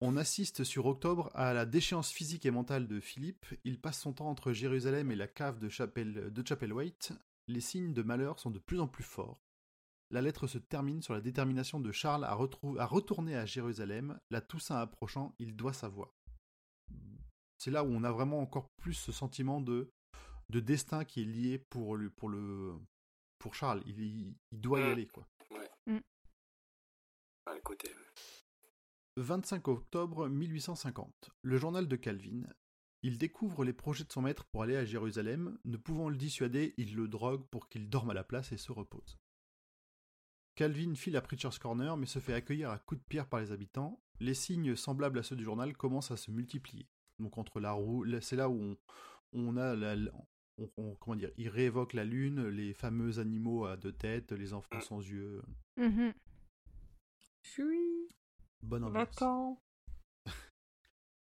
On assiste sur Octobre à la déchéance physique et mentale de Philippe. Il passe son temps entre Jérusalem et la cave de Chapelle, Chapel White. Les signes de malheur sont de plus en plus forts. La lettre se termine sur la détermination de Charles à, retourner à Jérusalem. La Toussaint approchant, il doit savoir. C'est là où on a vraiment encore plus ce sentiment de, de destin qui est lié pour, le, pour, le, pour Charles. Il, il- il doit y Mm. aller, quoi. Ah, le côté. 25 octobre 1850. Le journal de Calvin. Il découvre les projets de son maître pour aller à Jérusalem. Ne pouvant le dissuader, il le drogue pour qu'il dorme à la place et se repose. Calvin file à Preacher's Corner mais se fait accueillir à coups de pierre par les habitants. Les signes semblables à ceux du journal commencent à se multiplier. Donc entre la roue, c'est là où on, on a la, on- on- comment dire, il réévoque la lune, les fameux animaux à deux têtes, les enfants sans yeux. Mhm. Oui, Bonne ambiance. d'accord.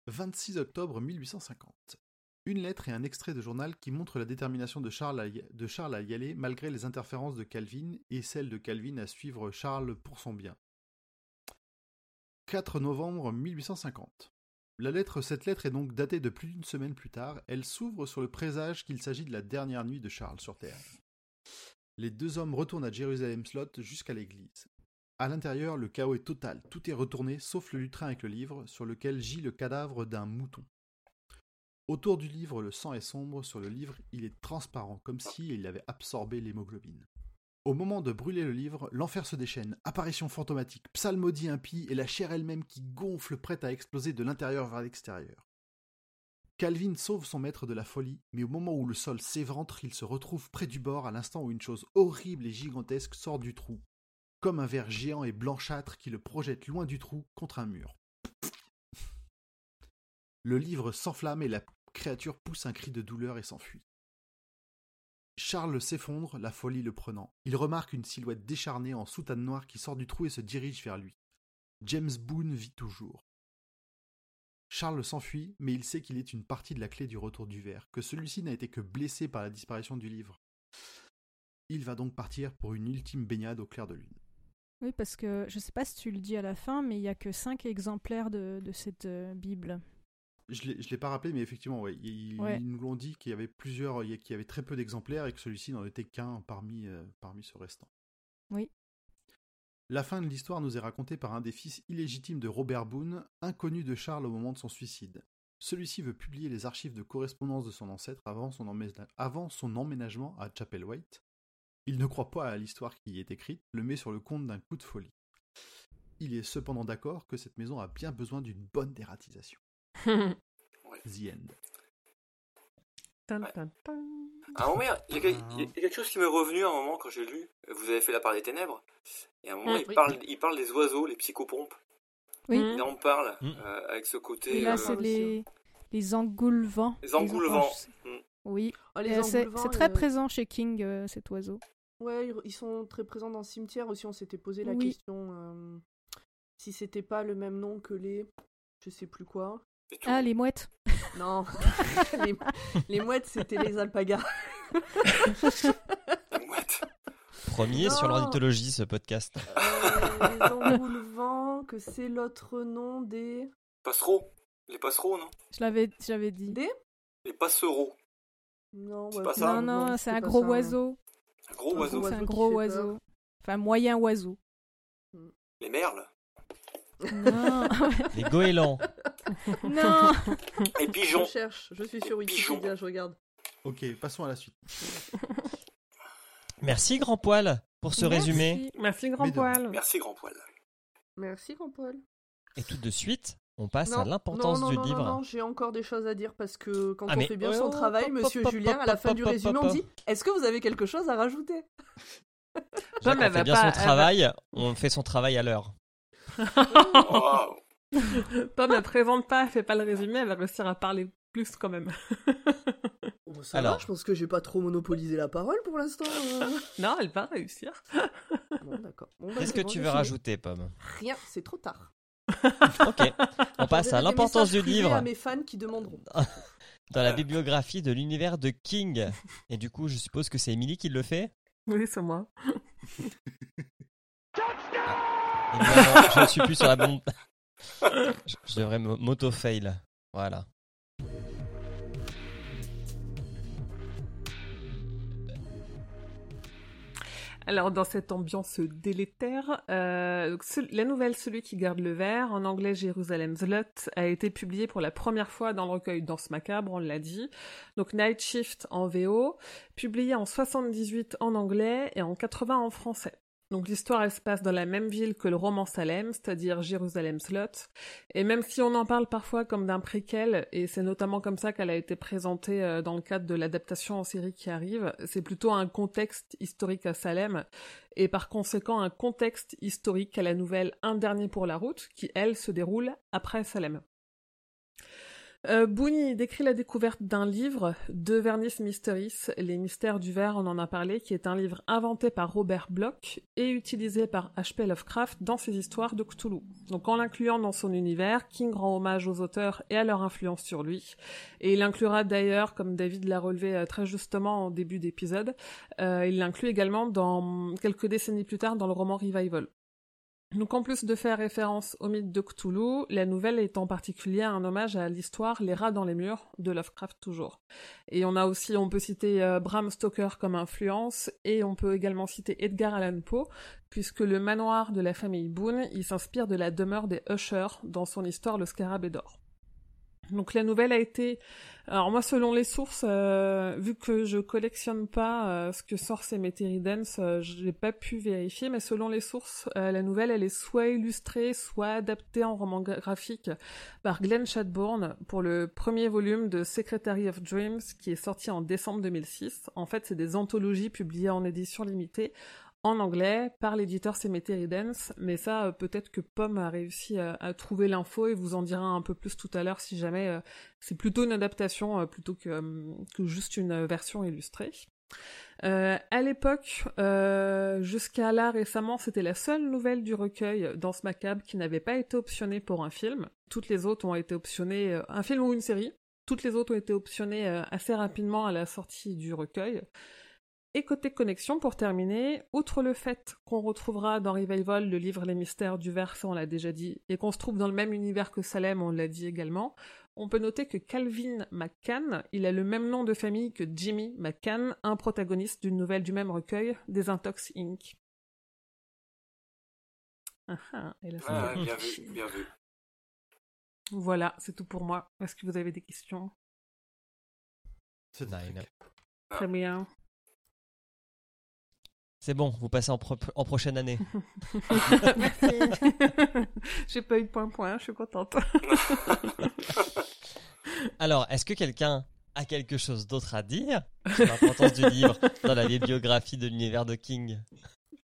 26 octobre 1850. Une lettre et un extrait de journal qui montrent la détermination de Charles, à y, aller malgré les interférences de Calvin et celle de Calvin à suivre Charles pour son bien. 4 novembre 1850. La lettre, cette lettre est donc datée de plus d'une semaine plus tard. Elle s'ouvre sur le présage qu'il s'agit de la dernière nuit de Charles sur Terre. Les deux hommes retournent à Jérusalem Slot jusqu'à l'église. À l'intérieur, le chaos est total. Tout est retourné, sauf le lutrin avec le livre, sur lequel gît le cadavre d'un mouton. Autour du livre, le sang est sombre. Sur le livre, il est transparent, comme s'il avait absorbé l'hémoglobine. Au moment de brûler le livre, l'enfer se déchaîne. Apparition fantomatique, psalmodie impie et la chair elle-même qui gonfle, prête à exploser de l'intérieur vers l'extérieur. Calvin sauve son maître de la folie, mais au moment où le sol s'éventre, il se retrouve près du bord à l'instant où une chose horrible et gigantesque sort du trou, comme un ver géant et blanchâtre qui le projette loin du trou contre un mur. Le livre s'enflamme et la créature pousse un cri de douleur et s'enfuit. Charles s'effondre, la folie le prenant. Il remarque une silhouette décharnée en soutane noire qui sort du trou et se dirige vers lui. James Boone vit toujours. Charles s'enfuit, mais il sait qu'il est une partie de la clé du retour du verre, que celui-ci n'a été que blessé par la disparition du livre. Il va donc partir pour une ultime baignade au clair de lune. Oui, parce que je sais pas si tu le dis à la fin, mais il y a que 5 exemplaires de, de cette euh, Bible. Je ne l'ai pas rappelé, mais effectivement, ouais, ils, Ouais. ils nous l'ont dit qu'il y avait plusieurs, qu'il y avait très peu d'exemplaires et que celui-ci n'en était qu'un parmi, euh, parmi ce restant. Oui. La fin de l'histoire nous est racontée par un des fils illégitimes de Robert Boone, inconnu de Charles au moment de son suicide. Celui-ci veut publier les archives de correspondance de son ancêtre avant son, emména- avant son emménagement à Chapel White. Il ne croit pas à l'histoire qui y est écrite, le met sur le compte d'un coup de folie. Il est cependant d'accord que cette maison a bien besoin d'une bonne dératisation. The End. Tan, tan, tan. À un moment, il y, a, quel- il y a quelque chose qui m'est revenu à un moment quand j'ai lu. Vous avez fait la part des ténèbres. Et à un moment, Mm, il, oui. parle, il parle des oiseaux, les psychopompes. Oui. Et on parle Mm. euh, avec ce côté. Et là, euh, c'est aussi. les, les engoulevents. Les engoulevents. oh, Mm. Oui, Ah, les Euh, c'est engoulevents, c'est très euh, présent chez King, euh, cet oiseau. Ouais, ils- ils sont très présents dans le cimetière aussi. On s'était posé la Oui. question euh, si c'était pas le même nom que les. Je sais plus quoi. Ah, les mouettes. Non, les, les mouettes, c'était les alpagas. Les mouettes. Premier sur Non. l'ornithologie, ce podcast. Euh, les engoulevents, que c'est l'autre nom des. Passereaux. Les passereaux, non? Je l'avais je l'avais dit. Des Les passereaux. Non, C'est ouais, pas ça non, non, c'est un pas gros ça. oiseau. Un gros Un oiseau. gros C'est un gros oiseau. Enfin, moyen oiseau. Les merles. Non, Les goélands. non. Les Je pigeons. cherche, je suis sur. Wikipédia, je regarde. Ok, passons à la suite. Merci, Grand Poil, pour ce Merci. résumé. Merci, grand poil. Merci, grand poil. Merci, grand Paul. Et tout de suite, on passe Non, à l'importance du non, livre. Non, non, j'ai encore des choses à dire parce que quand Ah, on mais- fait bien Ouais, son oh, travail, pop, monsieur pop, Julien, pop, à la pop, fin du pop, résumé, pop, on dit Est-ce que vous avez quelque chose à rajouter? Jacques, mais on fait va bien pas- son va- travail, on fait son travail à l'heure. Waouh. Pomme, elle présente pas, elle fait pas le résumé, elle va réussir à parler plus quand même. Oh, bah, ça Alors. va, je pense que j'ai pas trop monopolisé la parole pour l'instant. euh. Non, elle va réussir. bon, d'accord. Bon, bah, Qu'est-ce que tu veux rajouter, Pomme? Rien, c'est trop tard. Ok, on passe à l'importance du livre à mes fans qui demanderont. dans la bibliographie de l'univers de King. Et du coup, je suppose que c'est Emily qui le fait? Oui, c'est moi. Évidemment, je ne suis plus sur la bonne. Je, je devrais m'auto-fail. Voilà. Alors, dans cette ambiance délétère, euh, la nouvelle Celui qui garde le verre, en anglais Jérusalem's Lot, a été publiée pour la première fois dans le recueil Danse macabre, on l'a dit. Donc Night Shift en VO, publiée en 78 en anglais et en 80 en français. Donc l'histoire, elle se passe dans la même ville que le roman Salem, c'est-à-dire Jérusalem's Lot. Et même si on en parle parfois comme d'un préquel, et c'est notamment comme ça qu'elle a été présentée euh, dans le cadre de l'adaptation en série qui arrive, c'est plutôt un contexte historique à Salem, et par conséquent un contexte historique à la nouvelle Un dernier pour la route, qui elle se déroule après Salem. Euh, Boone décrit la découverte d'un livre, De Vernis Mysteries, Les mystères du verre, on en a parlé, qui est un livre inventé par Robert Bloch et utilisé par H.P. Lovecraft dans ses histoires de Cthulhu. Donc en l'incluant dans son univers, King rend hommage aux auteurs et à leur influence sur lui. Et il inclura d'ailleurs, comme David l'a relevé euh, très justement en début d'épisode, euh, il l'inclut également dans quelques décennies plus tard dans le roman Revival. Donc en plus de faire référence au mythe de Cthulhu, la nouvelle est en particulier un hommage à l'histoire Les rats dans les murs de Lovecraft toujours. Et on a aussi, on peut citer euh, Bram Stoker comme influence et on peut également citer Edgar Allan Poe puisque le manoir de la famille Boone, il s'inspire de la demeure des Usher dans son histoire Le Scarabée d'or. Donc la nouvelle a été, alors moi selon les sources, euh, vu que je collectionne pas euh, ce que sort Cemetery Dance, euh, j'ai pas pu vérifier, mais selon les sources, euh, la nouvelle elle est soit illustrée, soit adaptée en roman gra- graphique par Glenn Chadbourne pour le premier volume de Secretary of Dreams qui est sorti en décembre 2006. En fait, c'est des anthologies publiées en édition limitée en anglais par l'éditeur Cemetery Dance, mais ça euh, peut-être que Pomme a réussi à, à trouver l'info et vous en dira un peu plus tout à l'heure si jamais euh, c'est plutôt une adaptation euh, plutôt que, euh, juste une euh, version illustrée. Euh, à l'époque, euh, jusqu'à là récemment, c'était la seule nouvelle du recueil dans ce macabre qui n'avait pas été optionnée pour un film. Toutes les autres ont été optionnées, euh, un film ou une série. Toutes les autres ont été optionnées euh, assez rapidement à la sortie du recueil. Et côté connexion, pour terminer, outre le fait qu'on retrouvera dans Revival le livre Les Mystères du Verre, ça on l'a déjà dit, et qu'on se trouve dans le même univers que Salem, on l'a dit également, on peut noter que Calvin McCann, il a le même nom de famille que Jimmy McCann, un protagoniste d'une nouvelle du même recueil, Desintox Inc. Ah ah, et là, Ah, bien vu, bien vu. Voilà, c'est tout pour moi. Est-ce que vous avez des questions? C'est clair. Très bien. C'est bon, vous passez en, pro- en prochaine année. J'ai pas eu de point-point, je suis contente. Alors, est-ce que quelqu'un a quelque chose d'autre à dire sur l'importance du livre dans la bibliographie de l'univers de King?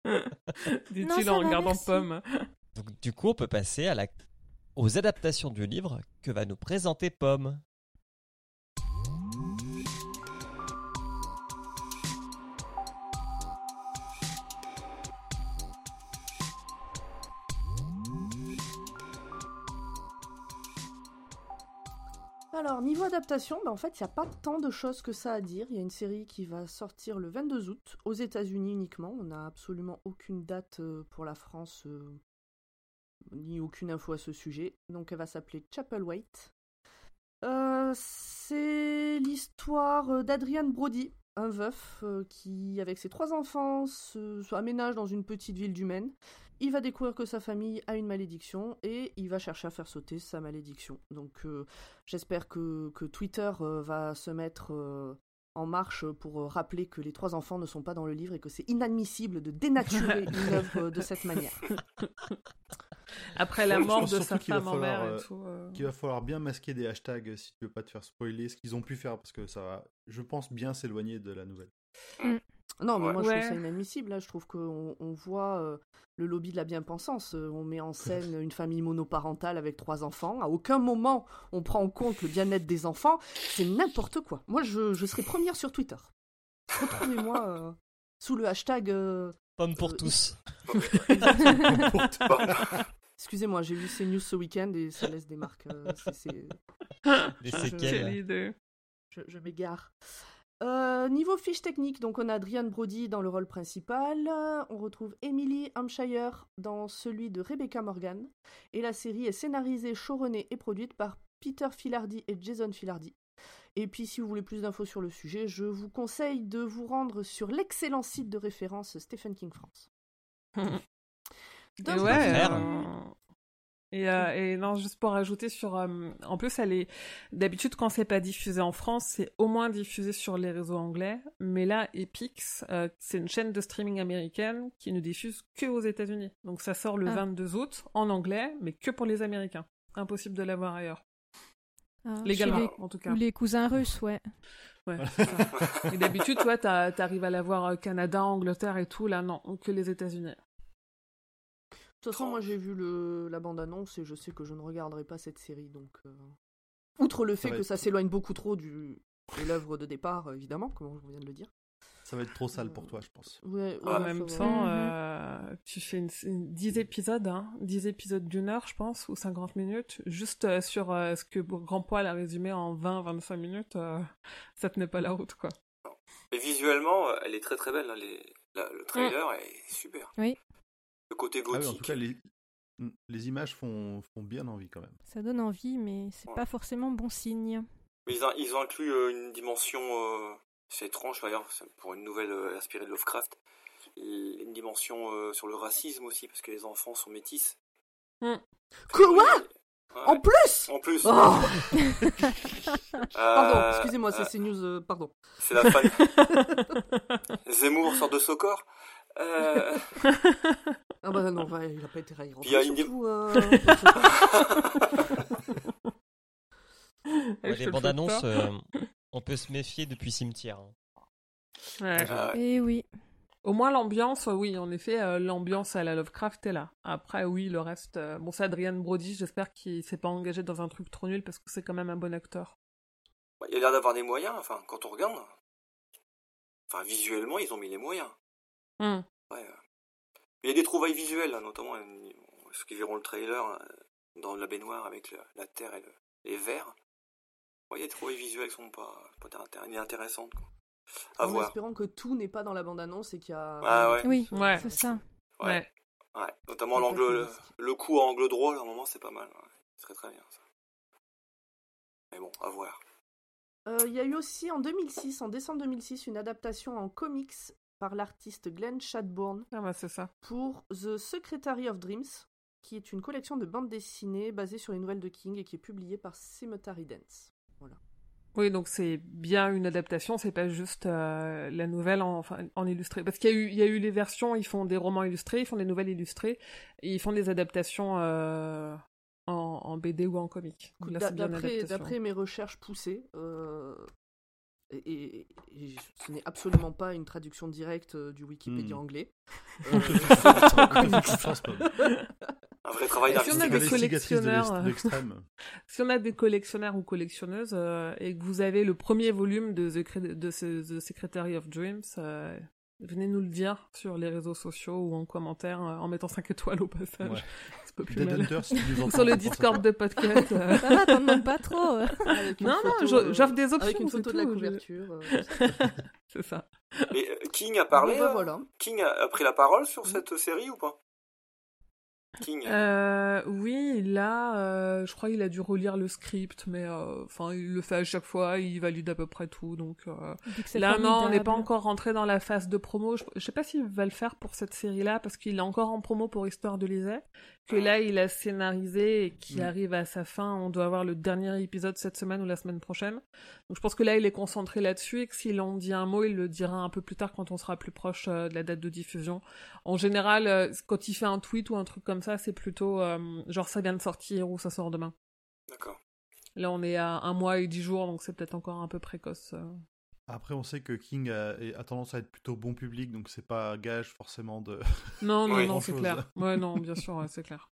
Dit-il en va, regardant merci. Pomme. Donc, du coup, on peut passer à la... aux adaptations du livre que va nous présenter Pomme. Alors, niveau adaptation, bah, en fait, il n'y a pas tant de choses que ça à dire. Il y a une série qui va sortir le 22 août, aux États-Unis uniquement. On n'a absolument aucune date euh, pour la France, euh, ni aucune info à ce sujet. Donc, elle va s'appeler Chapel Waite. Euh, c'est l'histoire d'Adrian Brody, un veuf qui, avec ses trois enfants, se, se aménage dans une petite ville du Maine. Il va découvrir que sa famille a une malédiction et il va chercher à faire sauter sa malédiction. Donc, euh, J'espère que, que Twitter euh, va se mettre euh, en marche pour rappeler que les trois enfants ne sont pas dans le livre et que c'est inadmissible de dénaturer une œuvre euh, de cette manière. Après la mort de sa femme en falloir, et tout. euh. Qu'il va falloir bien masquer des hashtags si tu veux pas te faire spoiler ce qu'ils ont pu faire parce que ça va, je pense, bien s'éloigner de la nouvelle. Non, mais Ouais. moi je Ouais. trouve ça inadmissible. Là, je trouve qu'on on voit euh, le lobby de la bien-pensance. Euh, On met en scène une famille monoparentale avec trois enfants. À aucun moment on prend en compte le bien-être des enfants. C'est n'importe quoi. Moi, je, je serai première sur Twitter. Retrouvez-moi euh, sous le hashtag. euh, Pomme pour Euh, tous. Excusez-moi, j'ai lu ces news ce week-end et ça laisse des marques. euh, c'est- c'est- Les séquelles. je, je m'égare. Euh, niveau fiche technique, donc on a Adrian Brody dans le rôle principal, on retrouve Emily Hampshire dans celui de Rebecca Morgan, et la série est scénarisée, showrunnée et produite par Peter Filardi et Jason Filardi. Et puis, si vous voulez plus d'infos sur le sujet, je vous conseille de vous rendre sur l'excellent site de référence Stephen King France. Donc, ouais. euh, Et, euh, et non, juste pour rajouter sur. euh, en plus, elle est. D'habitude, quand c'est pas diffusé en France, c'est au moins diffusé sur les réseaux anglais. Mais là, Epix, euh, c'est une chaîne de streaming américaine qui ne diffuse que aux États-Unis. Donc ça sort le Ah. 22 août en anglais, mais que pour les Américains. Impossible de l'avoir ailleurs. Ah, Légalement, les- en tout cas. Ou les cousins russes, ouais. Ouais. Et d'habitude, toi, t'arrives à l'avoir Canada, Angleterre et tout. Là, non, que les États-Unis. De toute façon, moi j'ai vu le, la bande-annonce et je sais que je ne regarderai pas cette série. Donc, euh, outre le Ça fait que être- ça s'éloigne beaucoup trop du, de l'œuvre de départ, euh, évidemment, comme je viens de le dire. Ça va être trop sale pour toi, je pense. Ouais, En même temps, euh, tu fais une, une- 10 épisodes, hein, 10 épisodes d'une heure, je pense, ou 50 minutes, juste euh, sur euh, ce que Grand Poil a résumé en 20-25 minutes, euh, ça tenait pas la route, quoi. Et visuellement, euh, elle est très très belle. les- la- le trailer est super. Oui. Le côté Ah oui, en gothique. tout cas, les, mm, les images font, font bien envie quand même. Ça donne envie, mais c'est Ouais. pas forcément bon signe. Mais ils, ont, ils ont inclus euh, une dimension, euh, c'est étrange d'ailleurs, pour une nouvelle euh, inspirée de Lovecraft, une dimension euh, sur le racisme aussi, parce que les enfants sont métis. Hmm. Quoi Ouais, En plus En plus, Oh Pardon, excusez-moi, c'est euh, CNews, euh, pardon. c'est la fan. Zemmour sort de Socor. Euh, Ah bah non, il a pas été raillé. Puis il y a une- surtout, euh, les le bandes annonces, euh, on peut se méfier depuis cimetière. hein. Ouais. euh, Et Eh oui. Au moins l'ambiance, euh, oui, en effet, euh, l'ambiance à la Lovecraft est là. Après, oui, le reste... euh, Bon, c'est Adrian Brody, j'espère qu'il s'est pas engagé dans un truc trop nul, parce que c'est quand même un bon acteur. il y a l'air d'avoir des moyens, enfin, quand on regarde. Enfin, visuellement, ils ont mis les moyens. Hmm. Ouais. Il y a des trouvailles visuelles, là, notamment euh, ceux qui verront le trailer euh, dans la baignoire avec le- la terre et le- les vers. Ouais, il y a des trouvailles visuelles qui sont pas, pas intér- intéressantes. Quoi. À en voir. espérant que tout n'est pas dans la bande-annonce et qu'il y a... Ah ouais. Oui, Ouais. c'est ça. Ouais. Ouais. ouais. Notamment C'est l'angle, le, coup à angle droit, à un moment, c'est pas mal. Ouais. Ce serait très bien, ça. Mais bon, à voir. Euh, Il y a eu aussi en 2006, en décembre 2006, une adaptation en comics par l'artiste Glenn Shadbourne Ah bah ça. pour The Secretary of Dreams, qui est une collection de bandes dessinées basée sur les nouvelles de King et qui est publiée par Cemetery Dance. Oui, donc c'est bien une adaptation, c'est pas juste euh, la nouvelle en, enfin, en illustré. Parce qu'il y, a eu- il y a eu les versions, ils font des romans illustrés, ils font des nouvelles illustrées, et ils font des adaptations euh, en, en BD ou en comic. Donc là, c'est bien une D'après adaptation. d'après mes recherches poussées, euh, et, et- et ce n'est absolument pas une traduction directe euh, du Wikipédia Hmm. anglais. Paul. Un vrai travail si on a des collectionneurs, euh. de. Si on a des collectionneurs ou collectionneuses euh, et que vous avez le premier volume de The, Cre- de ce- The Secretary of Dreams, euh, venez nous le dire sur les réseaux sociaux ou en commentaire euh, en mettant 5 étoiles au passage. C'est pas plus Dead mal. Sur le Discord de podcast. euh. Ça va, t'en demandes pas trop. Non, non, photo, euh, j'offre des options, Avec une photo de la couverture. euh, C'est ça. Mais euh, King a parlé bah, voilà. King a, pris la parole sur cette série ou pas? King. Euh, oui, là, euh, je crois qu'il a dû relire le script, mais euh, enfin, il le fait à chaque fois, il valide à peu près tout, donc. euh, Là, non, on n'est pas encore rentré dans la phase de promo. Je, je sais pas s'il va le faire pour cette série-là, parce qu'il est encore en promo pour Histoire de Lisée. Que là, il a scénarisé et qui Mm. arrive à sa fin. On doit avoir le dernier épisode cette semaine ou la semaine prochaine. Donc, je pense que là, il est concentré là-dessus et que s'il en dit un mot, il le dira un peu plus tard quand on sera plus proche euh, de la date de diffusion. En général, euh, quand il fait un tweet ou un truc comme ça, c'est plutôt euh, genre ça vient de sortir ou ça sort demain. D'accord. Là, on est à un mois et dix jours, donc c'est peut-être encore un peu précoce. Après, on sait que King a, a tendance à être plutôt bon public, donc c'est pas gage forcément de. Non, non, non, c'est clair. Ouais, non, bien sûr, ouais, c'est clair.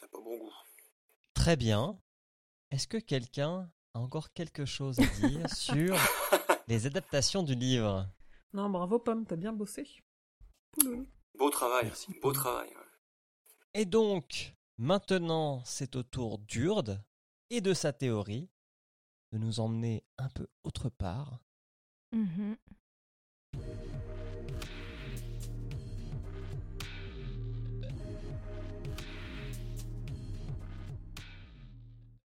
T'as pas bon goût. Très bien. Est-ce que quelqu'un a encore quelque chose à dire sur les adaptations du livre? Non, bravo Pomme, t'as bien bossé. Beau travail. Merci, Beau travail. ouais. Et donc, maintenant, c'est au tour d'Urde et de sa théorie de nous emmener un peu autre part. Mhm.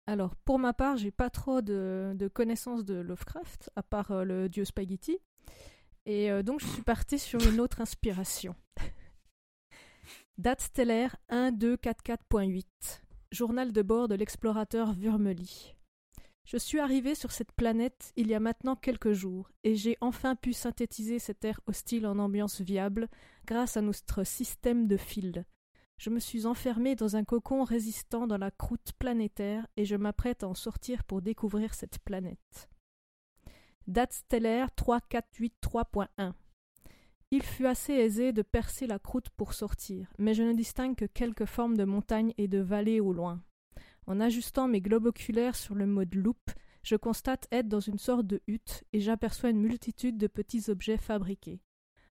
Alors, pour ma part, j'ai pas trop de, connaissances de Lovecraft, à part euh, le dieu Spaghetti. Et euh, donc, je suis partie sur une autre inspiration. Date stellaire 1244.8. Journal de bord de l'explorateur Vurmely. Je suis arrivé sur cette planète il y a maintenant quelques jours, et j'ai enfin pu synthétiser cette air hostile en ambiance viable grâce à notre système de fils. Je me suis enfermé dans un cocon résistant dans la croûte planétaire et je m'apprête à en sortir pour découvrir cette planète. Date stellaire 3483.1 Il fut assez aisé de percer la croûte pour sortir, mais je ne distingue que quelques formes de montagnes et de vallées au loin. En ajustant mes globes oculaires sur le mode loupe, je constate être dans une sorte de hutte et j'aperçois une multitude de petits objets fabriqués.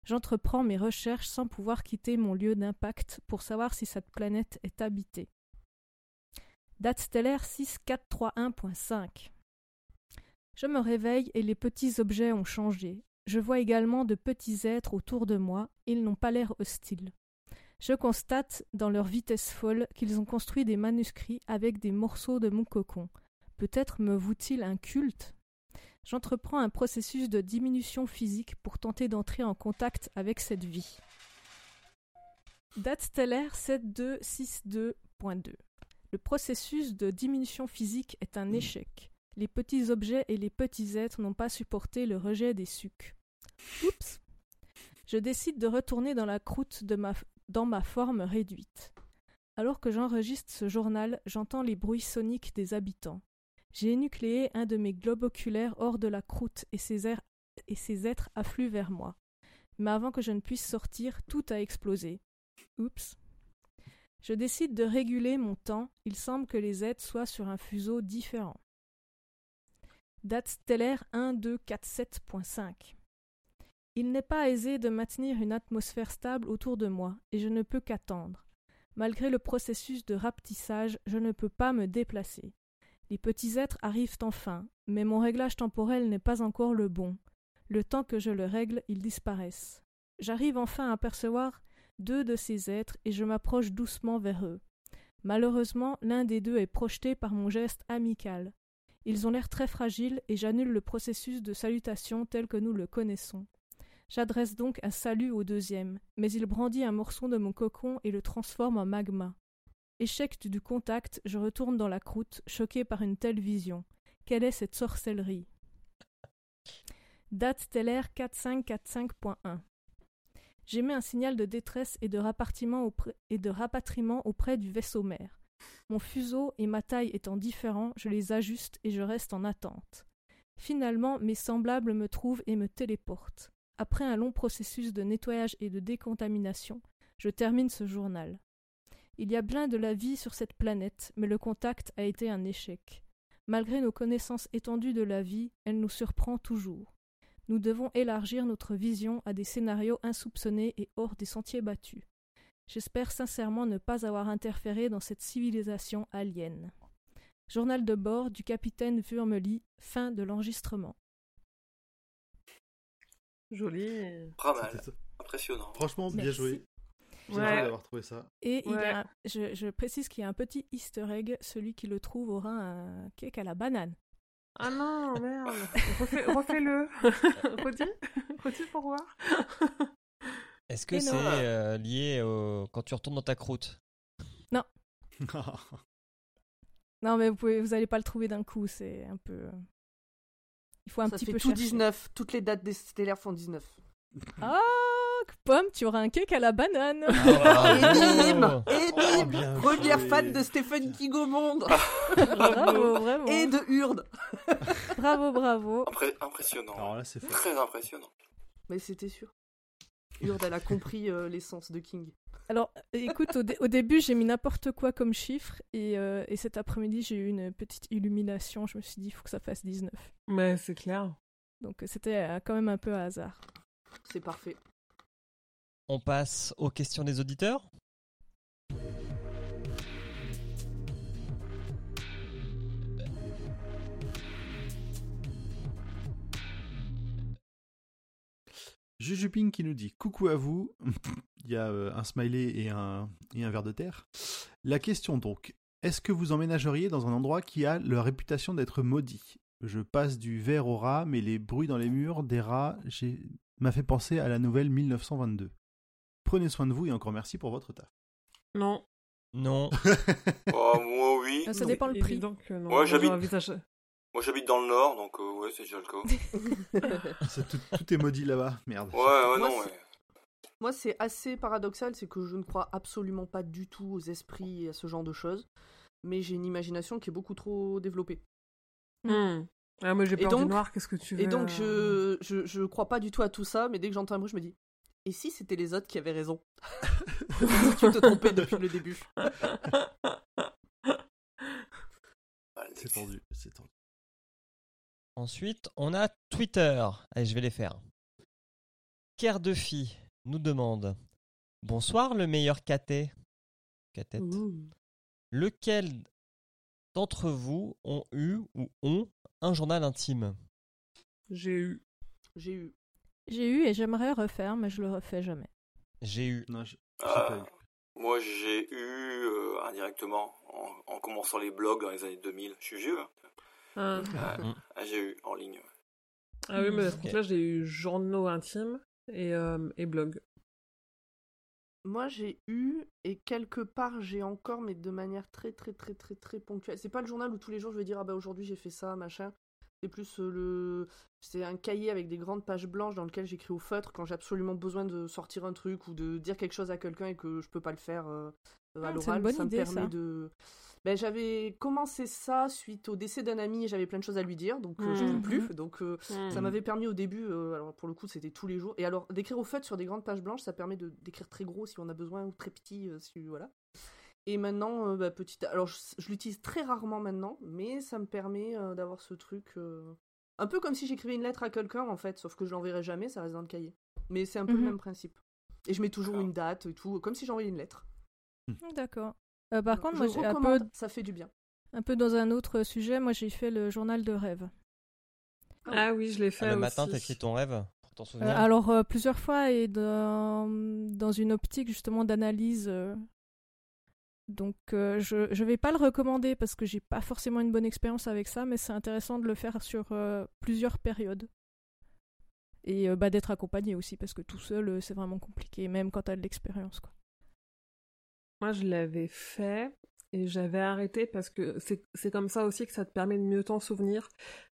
J'entreprends mes recherches sans pouvoir quitter mon lieu d'impact pour savoir si cette planète est habitée. Date stellaire 6431.5 Je me réveille et les petits objets ont changé. Je vois également de petits êtres autour de moi, ils n'ont pas l'air hostiles. Je constate, dans leur vitesse folle, qu'ils ont construit des manuscrits avec des morceaux de mon cocon. Peut-être me voue-t-il un culte? J'entreprends un processus de diminution physique pour tenter d'entrer en contact avec cette vie. Date stellaire 7262.2 Le processus de diminution physique est un échec. Les petits objets et les petits êtres n'ont pas supporté le rejet des sucs. Oups Je décide de retourner dans la croûte de ma dans ma forme réduite. Alors que j'enregistre ce journal, j'entends les bruits soniques des habitants. J'ai énucléé un de mes globes oculaires hors de la croûte et ces êtres affluent vers moi. Mais avant que je ne puisse sortir, tout a explosé. Oups. Je décide de réguler mon temps, il semble que les êtres soient sur un fuseau différent. Date stellaire 1247.5 il n'est pas aisé de maintenir une atmosphère stable autour de moi, et je ne peux qu'attendre. Malgré le processus de rapetissage, je ne peux pas me déplacer. Les petits êtres arrivent enfin, mais mon réglage temporel n'est pas encore le bon. Le temps que je le règle, ils disparaissent. J'arrive enfin à apercevoir deux de ces êtres et je m'approche doucement vers eux. Malheureusement, l'un des deux est projeté par mon geste amical. Ils ont l'air très fragiles et j'annule le processus de salutation tel que nous le connaissons. J'adresse donc un salut au deuxième, mais il brandit un morceau de mon cocon et le transforme en magma. Échec du contact, je retourne dans la croûte, choqué par une telle vision. Quelle est cette sorcellerie? Date stellaire 4545.1 J'émets un signal de détresse et de, et de rapatriement auprès du vaisseau mère. Mon fuseau et ma taille étant différents, je les ajuste et je reste en attente. Finalement, mes semblables me trouvent et me téléportent. Après un long processus de nettoyage et de décontamination, je termine ce journal. Il y a bien de la vie sur cette planète, mais le contact a été un échec. Malgré nos connaissances étendues de la vie, elle nous surprend toujours. Nous devons élargir notre vision à des scénarios insoupçonnés et hors des sentiers battus. J'espère sincèrement ne pas avoir interféré dans cette civilisation alien. Journal de bord du capitaine Vurmely, fin de l'enregistrement. Joli. Pas mal. Impressionnant. Franchement, bien Merci. joué. J'ai Ouais. d'avoir trouvé ça. Et il y Ouais. a, je, je précise qu'il y a un petit easter egg, celui qui le trouve aura un cake à la banane. Ah non, merde. Refais- Refais-le. Redis. Redis pour voir. Est-ce que c'est non. euh, lié au... quand tu retournes dans ta croûte? Non, mais vous pouvez, vous allez pas le trouver d'un coup, c'est un peu. Il faut un Ça petit fait peu tout chercher. 19. Toutes les dates des stellaires font 19. Ah, pomme, tu auras un cake à la banane. Ah, Et bim bravo. Et Oh, bim Première joué. fan de Stephen King au monde bravo, vraiment. Et de Hurde Bravo, bravo. Impré- impressionnant. Alors là, c'est fait. Très impressionnant. Mais c'était sûr. Hurde, elle a compris euh, l'essence de King. Alors, écoute, au, dé- au début, j'ai mis n'importe quoi comme chiffre, et, euh, et cet après-midi, j'ai eu une petite illumination. Je me suis dit, il faut que ça fasse 19. Mais c'est clair. Donc, c'était euh, quand même un peu à hasard. C'est parfait. On passe aux questions des auditeurs. Jujuping qui nous dit coucou à vous. Il y a euh, un smiley et un, et un verre de terre. La question donc Est-ce que vous emménageriez dans un endroit qui a la réputation d'être maudit? Je passe du verre au rat, mais les bruits dans les murs des rats m'a fait penser à la nouvelle 1922. Prenez soin de vous et encore merci pour votre taf. Non. Non. Oh, moi, oui. Ça dépend le prix. Que non. Ouais, Moi, j'habite- Moi, j'habite dans le nord, donc euh, ouais, c'est déjà le cas. Tout, tout est maudit là-bas, merde. Ouais, ouais, Moi, non, ouais. Moi, c'est assez paradoxal, c'est que je ne crois absolument pas du tout aux esprits et à ce genre de choses, mais j'ai une imagination qui est beaucoup trop développée. Hmm. Ah, moi j'ai Et peur du donc- noir, qu'est-ce que tu veux Et donc, euh, je, je, je crois pas du tout à tout ça, mais dès que j'entends un bruit, je me dis Et si c'était les autres qui avaient raison? Tu te trompais depuis le début. Allez. C'est tendu, c'est tendu. Ensuite, on a Twitter. Allez, je vais les faire. Ker de Phi nous demande Bonsoir, le meilleur caté. Catette. Lequel d'entre vous ont eu ou ont un journal intime? J'ai eu. J'ai eu. J'ai eu et j'aimerais refaire, mais je le refais jamais. J'ai eu. Non, je- j'ai Ah. pas eu. Moi, j'ai eu euh, indirectement, en, en commençant les blogs dans les années 2000. Je suis vieux, hein. Ah. Ah, j'ai eu en ligne. Ah oui, mais à ce Ok. compte-là, j'ai eu journaux intimes et, euh, et blog. Moi, j'ai eu, et quelque part, j'ai encore, mais de manière très, très, très, très, très ponctuelle. C'est pas le journal où tous les jours je vais dire, ah bah aujourd'hui j'ai fait ça, machin. C'est plus euh, le. C'est un cahier avec des grandes pages blanches dans lequel j'écris au feutre quand j'ai absolument besoin de sortir un truc ou de dire quelque chose à quelqu'un et que je peux pas le faire euh, à Ah, c'est l'oral. une bonne ça idée, me permet ça. de. Ben, j'avais commencé ça suite au décès d'un ami et j'avais plein de choses à lui dire, donc euh, je Mhm. pouvais plus. Donc euh, Hmm. ça m'avait permis au début, euh, alors pour le coup c'était tous les jours, et alors d'écrire au feutre sur des grandes pages blanches, ça permet de d'écrire très gros si on a besoin ou très petit euh, si voilà. Et maintenant, euh, bah, petit, alors je, je l'utilise très rarement maintenant, mais ça me permet euh, d'avoir ce truc, euh, un peu comme si j'écrivais une lettre à quelqu'un en fait, sauf que je l'enverrai jamais, ça reste dans le cahier. Mais c'est un peu le Mhm. même principe. Et je mets toujours une date et tout, comme si j'envoyais une lettre. D'accord. Euh, par contre, moi, je j'ai un peu, ça fait du bien. un peu dans un autre sujet, moi j'ai fait le journal de rêve. Ah oui, je l'ai fait Ah, le matin, aussi. t'écris ton rêve pour t'en Euh, souvenir alors euh, plusieurs fois et dans, dans une optique justement d'analyse. euh. Donc euh, je je vais pas le recommander parce que j'ai pas forcément une bonne expérience avec ça, mais c'est intéressant de le faire sur euh, plusieurs périodes. Et euh, bah, d'être accompagné aussi parce que tout seul euh, c'est vraiment compliqué, même quand t'as de l'expérience quoi. Moi, je l'avais fait et j'avais arrêté parce que c'est comme ça aussi que ça te permet de mieux t'en souvenir.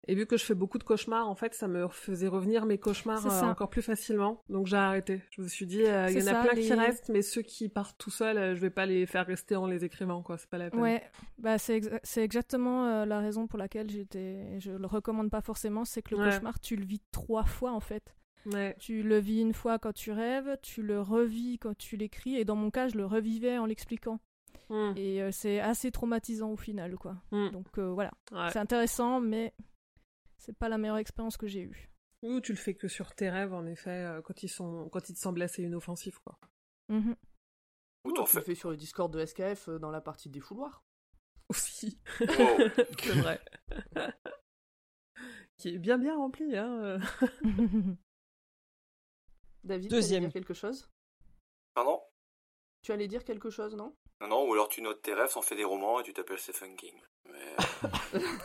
Et vu que je fais beaucoup de cauchemars, en fait, ça me faisait revenir mes cauchemars euh, encore plus facilement. Donc j'ai arrêté. Je me suis dit, euh, il y en a ça, plein qui restent, mais ceux qui partent tout seuls, euh, je vais pas les faire rester en les écrivant, quoi. C'est pas la peine. Ouais, bah c'est exa- c'est exactement euh, la raison pour laquelle j'étais je le recommande pas forcément, c'est que le Ouais. cauchemar tu le vis trois fois en fait. Ouais. Tu le vis une fois quand tu rêves, tu le revis quand tu l'écris, et dans mon cas, je le revivais en l'expliquant. Hmm. Et euh, c'est assez traumatisant au final, quoi. Hmm. Donc euh, voilà, Ouais. c'est intéressant, mais c'est pas la meilleure expérience que j'ai eue. Ou tu le fais que sur tes rêves, en effet, euh, quand ils sont, quand ils te semblent assez inoffensifs, quoi. Mhm. Ou tu le fais. sur le Discord de SKF euh, dans la partie des fouloirs. Aussi. Oh. c'est vrai. Qui est bien bien rempli, hein. euh. David, Deuxième. tu allais dire quelque chose? Pardon? Tu allais dire quelque chose, non? Non, non, ou alors tu notes tes rêves, t'en fais des romans et tu t'appelles Stephen King. Mais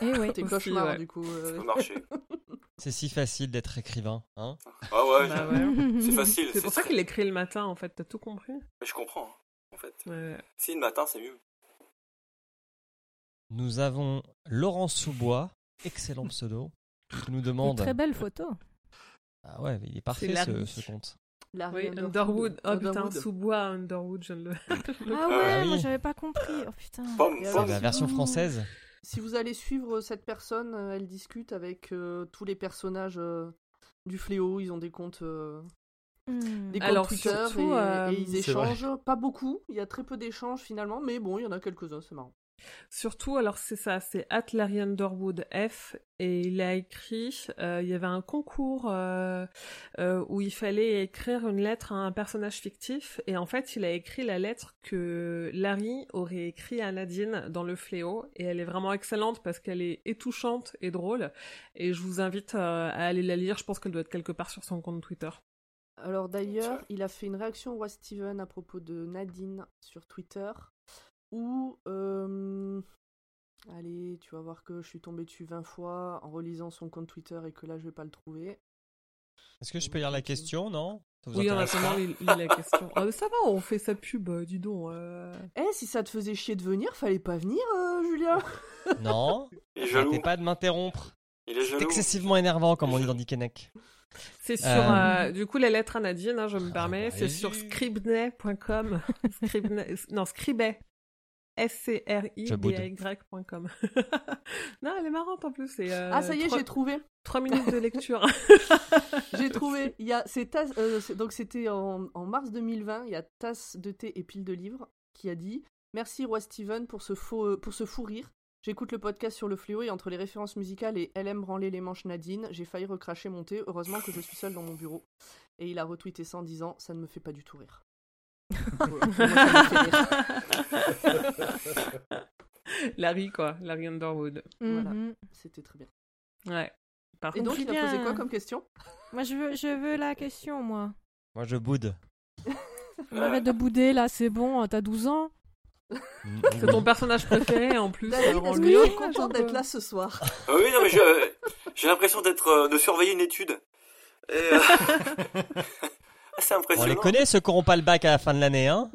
Et oui. Tes ouais. du coup. ça euh, peut marcher. C'est si facile d'être écrivain, hein? Ah ouais, Bah ouais. c'est facile. C'est pour ça qu'il écrit le matin, en fait. T'as tout compris? Mais je comprends, hein, en fait. Ouais. Si le matin, c'est mieux. Nous avons Laurent Soubois, excellent pseudo, qui nous demande. Très belle photo. Ah ouais, il est parfait ce, ce compte. Larry Oui, Underwood. Oh putain, Underwood. sous-bois Underwood, je ne le. Ah Ah ouais, oui. moi j'avais pas compris. Oh putain. C'est pomme. la si version française. Si vous allez suivre cette personne, euh, elle discute avec euh, tous les personnages euh, du fléau. Ils ont des comptes, euh, Hmm. des comptes Alors, Twitter surtout, et, euh, et ils vrai. échangent. Pas beaucoup. Il y a très peu d'échanges finalement, mais bon, il y en a quelques-uns. C'est marrant. Surtout, alors c'est ça, c'est at Larry Underwood F, et il a écrit, euh, il y avait un concours euh, euh, où il fallait écrire une lettre à un personnage fictif, et en fait, il a écrit la lettre que Larry aurait écrit à Nadine dans Le Fléau, et elle est vraiment excellente parce qu'elle est étouchante et drôle, et je vous invite euh, à aller la lire, je pense qu'elle doit être quelque part sur son compte Twitter. Alors d'ailleurs, il a fait une réaction au roi Steven à propos de Nadine sur Twitter. Ou euh, allez, tu vas voir que je suis tombée dessus 20 fois en relisant son compte Twitter et que là je vais pas le trouver. Est-ce que je peux lire la question, non? Ça vous Oui, lis, lis la question. Ah, ça va, on fait sa pub, euh, dis donc. euh. Eh, si ça te faisait chier de venir, fallait pas venir, euh, Julien. Non, Il est jaloux. arrêtez pas de m'interrompre. Il est C'est jaloux. excessivement énervant, comme on dit dans Dickeneck. C'est sur, Euh. euh, du coup, les lettres à Nadine, hein, je me Ah, permets, bah, c'est sur scribnet.com. Scribnet, non, scribet. S-C-R-I-B-Y.com. non, elle est marrante en plus. c'est, euh, ah, ça y est, j'ai trouvé. Trois minutes de lecture. J'ai trouvé. Il y a, Tas- euh, c'est- donc c'était en, en mars 2020. Il y a Tasse de thé et pile de livres qui a dit Merci Roi Steven pour ce faux, euh, pour ce fou rire. J'écoute le podcast sur le fléau et entre les références musicales et Elle aime branler les manches Nadine, j'ai failli recracher mon thé. Heureusement que je suis seule dans mon bureau. Et il a retweeté ça en disant Ça ne me fait pas du tout rire. Larry, quoi. Larry Underwood. Voilà. Mhm. C'était très bien. Ouais. Par Et contre, donc, il a posé quoi comme question? Moi, je veux, je veux la question, moi. Moi, je boude. Arrête de bouder, là, c'est bon, t'as 12 ans. c'est ton personnage préféré en plus. David, lui, que hein, tu es content d'être là ce soir Ah oui, non, mais je- euh, j'ai l'impression d'être, euh, de surveiller une étude. Et, euh, On les connaît, ceux qui n'auront pas le bac à la fin de l'année, hein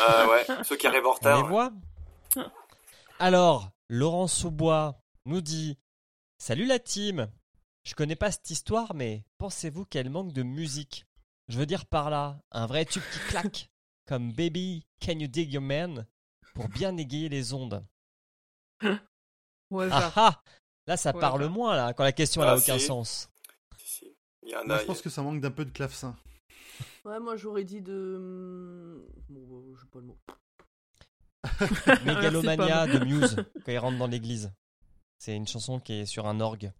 Ah ouais, ceux qui arrivent en On retard. les voit Alors, Laurent Sous-Bois nous dit Salut la team Je connais pas cette histoire, mais pensez-vous qu'elle manque de musique? Je veux dire par là, un vrai tube qui claque, comme Baby, Can You Dig Your Man, pour bien égayer les ondes. Au Ah ah Là, ça Ouais, parle moins, là, quand la question elle Ah, a aucun si. sens. Si, si. Il y en Moi, je pense que ça manque d'un peu de clavecin. Ouais, moi j'aurais dit de. hum, Bon, bah, j'ai pas le mot. Mégalomania de Muse, quand il rentre dans l'église. C'est une chanson qui est sur un orgue.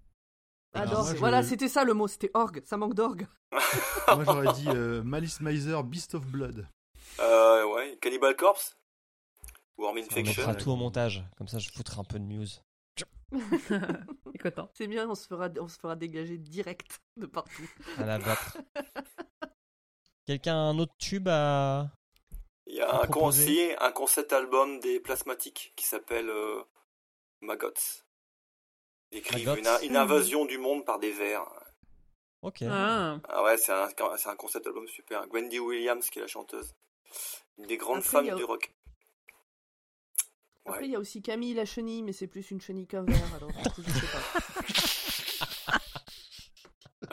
Ah, Alors, d'orgue. moi, je- Voilà, c'était ça le mot, c'était orgue. Ça manque d'orgue. Moi, j'aurais dit euh, Malice Miser, Beast of Blood. Euh, ouais, Cannibal Corpse Warm On Infection mettra tout au montage, comme ça je foutrai un peu de Muse. C'est bien, on se fera, on se fera dégager direct de partout. à la battre. Quelqu'un a un autre tube à. Il y a à un, conci- un concept album des plasmatiques qui s'appelle euh, Maggots. Ils écrivent Maggots. une, in- une invasion du monde par des vers. Ok. Ah. Ah ouais, c'est un, c'est un concept album super. Wendy Williams qui est la chanteuse. Une des grandes Après, femmes a- du rock. Après, Ouais. il y a aussi Camille la chenille, mais c'est plus une chenille qu'un verre, alors du coup, je sais pas.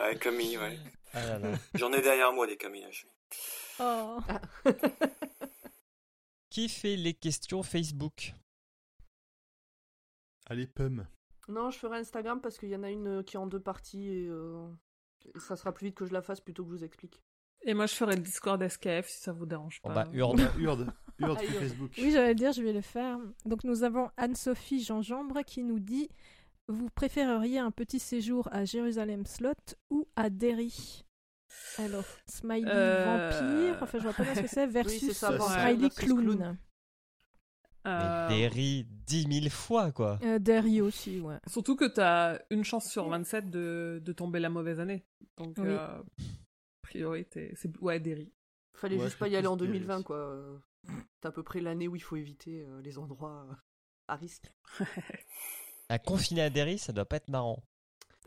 Ouais, Camille, ouais. Ah. J'en ai derrière moi des Camille. je Oh. Qui fait les questions Facebook? Allez, Pum. Non, je ferai Instagram parce qu'il y en a une qui est en deux parties et, euh, et ça sera plus vite que je la fasse plutôt que je vous explique. Et moi, je ferai le Discord SKF si ça vous dérange Bon pas. bah, Urde. Urde. Urde Ah, Urde. Facebook. Oui, j'allais dire, je vais le faire. Donc nous avons Anne-Sophie Jean-Jambre qui nous dit Vous préféreriez un petit séjour à Jérusalem Slot ou à Derry? Alors, Smiley Euh, vampire, enfin je vois pas bien ce que c'est, versus ça, Smiley clown. clown. Euh, Derry dix mille fois, quoi. Euh, Derry aussi, ouais. Surtout que t'as une chance sur 27 de, de tomber la mauvaise année. Donc, Oui. euh, a priori, t'es- c'est ouais, Derry. Fallait Ouais, juste pas y aller en Derry 2020, aussi. quoi. C'est à peu près l'année où il faut éviter euh, les endroits euh, à risque. La confinée à Derry, ça doit pas être marrant.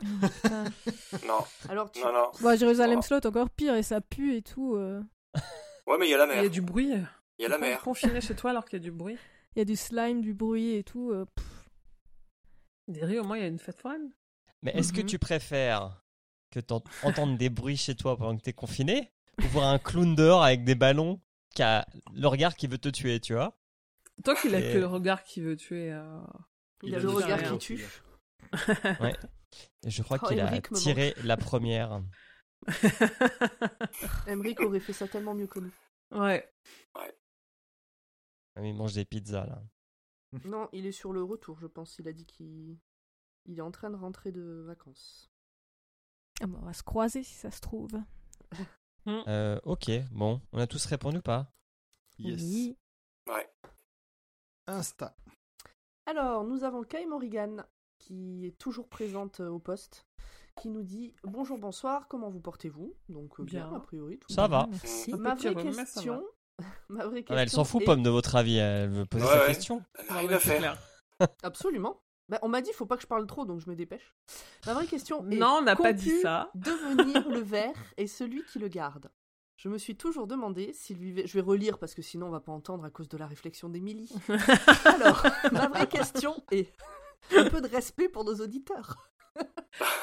Non, Alors, tu... non, non. Bon, à Jérusalem. Slot, encore pire, et ça pue et tout. euh. Ouais, mais il y a la Il y mer. a du bruit. Il y a la mer. Confiné chez toi alors qu'il y a du bruit. Il y a du slime, du bruit et tout. euh, pff. Derry, au moins, il y a une fête foraine. Mais est-ce que Mhm. tu préfères que t'entendre des bruits chez toi pendant que t'es confiné ou voir un clown dehors avec des ballons qui a le regard qui veut te tuer, tu vois? Toi qui n'as Et- que le regard qui veut tuer. euh, il a a le regard qui tue. Et je crois Oh, qu'il a tiré la première. Emmerich aurait fait ça tellement mieux que nous. ouais. Ah, Il mange des pizzas, là. Non, il est sur le retour, je pense. Il a dit qu'il il est en train de rentrer de vacances. Ah bon, on va se croiser si ça se trouve. Euh, ok, bon, on a tous répondu ou pas? Yes. Oui. Ouais. Insta. Alors, nous avons Kai Morrigan, qui est toujours présente euh, au poste, qui nous dit Bonjour, bonsoir, comment vous portez-vous? Donc, euh, bien. Bien. a priori. Tout Ça bien. va. Merci. Ma vraie question, ma vraie question. Ah, elle s'en fout, est- Pomme, de votre avis. Elle veut poser Ouais, sa ouais. question. Elle n'a rien ouais, à c'est faire. clair. Absolument. Bah, on m'a dit faut pas que je parle trop, donc je me dépêche. Ma vraie question est Non, on n'a pas dit ça. Devenir le verre et celui qui le garde? Je me suis toujours demandé s'il vivait. Je vais relire parce que sinon on va pas entendre à cause de la réflexion d'Émilie. Alors, ma vraie question est un peu de respect pour nos auditeurs.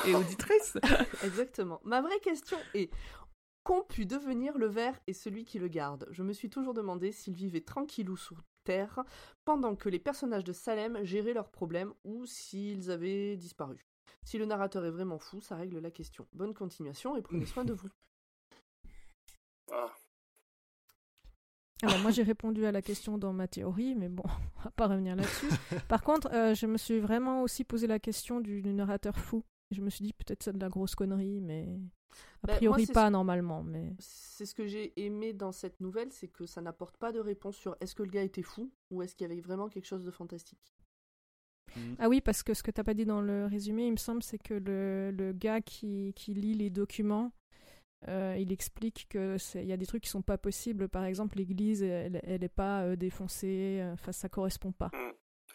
Et auditrice. Exactement. Ma vraie question est qu'ont pu devenir le ver et celui qui le garde? Je me suis toujours demandé s'ils vivaient tranquillou sous terre pendant que les personnages de Salem géraient leurs problèmes ou s'ils avaient disparu. Si le narrateur est vraiment fou, ça règle la question. Bonne continuation et prenez soin de vous. Ah. Alors moi j'ai répondu à la question dans ma théorie, mais bon, on va pas revenir là-dessus. Par contre, euh, je me suis vraiment aussi posé la question du, du narrateur fou. Je me suis dit peut-être c'est de la grosse connerie, mais a Bah, priori moi, pas ce- normalement. Mais C'est ce que j'ai aimé dans cette nouvelle, c'est que ça n'apporte pas de réponse sur est-ce que le gars était fou ou est-ce qu'il y avait vraiment quelque chose de fantastique. ah oui, parce que ce que t'as pas dit dans le résumé, il me semble, c'est que le, le gars qui, qui lit les documents, euh, il explique que c'est- il y a des trucs qui sont pas possibles. Par exemple, l'église, elle, elle est pas euh, défoncée. euh, Enfin, ça correspond pas.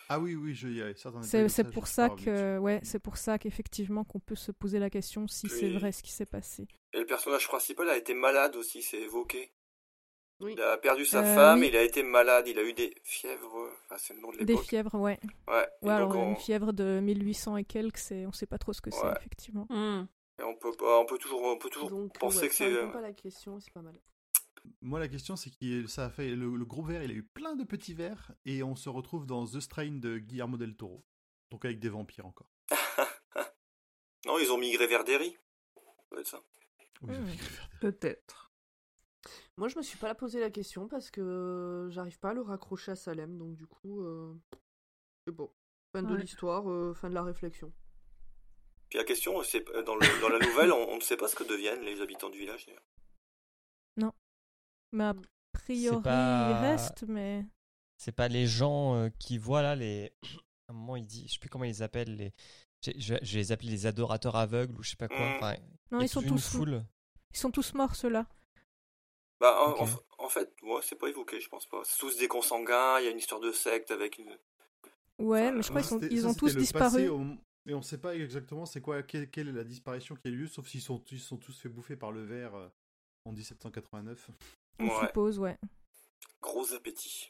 Ah oui, oui, je y C'est pour ça que ouais, c'est pour ça qu'effectivement qu'on peut se poser la question si c'est vrai ce qui s'est passé. Et le personnage principal a été malade aussi, c'est évoqué. Oui. Il a perdu sa Euh, femme, oui. il a été malade, il a eu des fièvres. Enfin, c'est le nom de Des l'époque. fièvres, ouais. Ouais. Et Ouais, donc, alors on... une fièvre de 1800 et quelques, on sait pas trop ce que c'est effectivement. Hmm. Et on peut pas, on peut toujours, on peut toujours Donc, penser ouais, que c'est. euh, pas à la question et c'est pas mal. Moi, la question, c'est que ça a fait le, le gros verre, il a eu plein de petits verres, et on se retrouve dans The Strain de Guillermo del Toro. Donc avec des vampires encore. Non, ils ont migré vers Derry. Ça doit être ça. Oui, Hmm. Peut-être. Moi, je me suis pas la posé la question parce que j'arrive pas à le raccrocher à Salem, donc du coup, euh, c'est bon. Fin de l'histoire, euh, fin de la réflexion. Puis la question, c'est euh, dans, le- dans la nouvelle, on, on ne sait pas ce que deviennent les habitants du village. d'ailleurs. Mais a priori, pas- il reste, mais C'est pas les gens euh, qui voient là les. À un moment, il dit, je sais plus comment ils les appellent les. j'ai- Je, je les appeler les adorateurs aveugles ou je sais pas quoi. Mm. Enfin, non, ils sont tous foule. ils sont tous morts ceux-là. Bah, en, Ok. en- en fait, moi, c'est pas évoqué, je pense pas. C'est tous des consanguins, il y a une histoire de secte avec une. Ouais, Enfin, mais je crois qu'ils ils ont tous disparu. passé au- Et on sait pas exactement c'est quoi, quelle, quelle est la disparition qui a eu lieu, sauf s'ils sont, ils sont tous fait bouffer par le verre euh, en 1789. On Ouais. suppose, ouais. Gros appétit.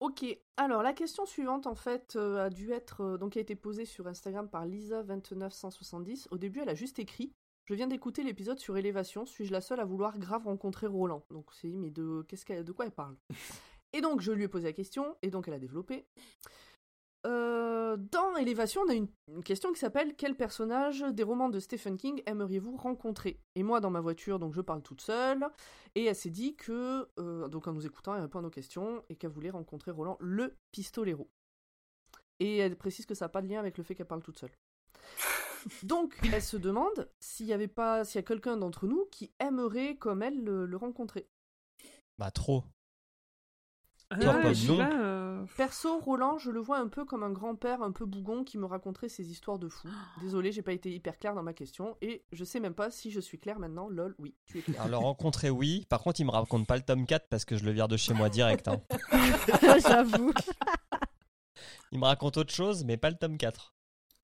Ok, alors la question suivante en fait euh, a dû être euh, donc a été posée sur Instagram par Lisa29170. Au début, elle a juste écrit Je viens d'écouter l'épisode sur élévation, suis-je la seule à vouloir grave rencontrer Roland? Donc c'est mais de qu'est-ce qu'elle de quoi elle parle? Et donc je lui ai posé la question et donc elle a développé. Euh, dans Élévation, on a une, une question qui s'appelle Quel personnage des romans de Stephen King aimeriez-vous rencontrer? Et moi, dans ma voiture, donc je parle toute seule. Et elle s'est dit que, euh, donc en nous écoutant, elle répond à nos questions et qu'elle voulait rencontrer Roland le pistolero. Et elle précise que ça n'a pas de lien avec le fait qu'elle parle toute seule. Donc, elle se demande s'il y avait pas, s'il y a quelqu'un d'entre nous qui aimerait, comme elle, le, le rencontrer. Bah, trop. Ah, non. là, euh, Perso, Roland, je le vois un peu comme un grand-père un peu bougon qui me raconterait ses histoires de fou. Désolé, j'ai pas été hyper claire dans ma question et je sais même pas si je suis claire maintenant. Lol, oui, tu es claire. Alors, le rencontrer, oui. Par contre, il me raconte pas le tome 4 parce que je le vire de chez moi direct. hein. J'avoue. Il me raconte autre chose, mais pas le tome 4.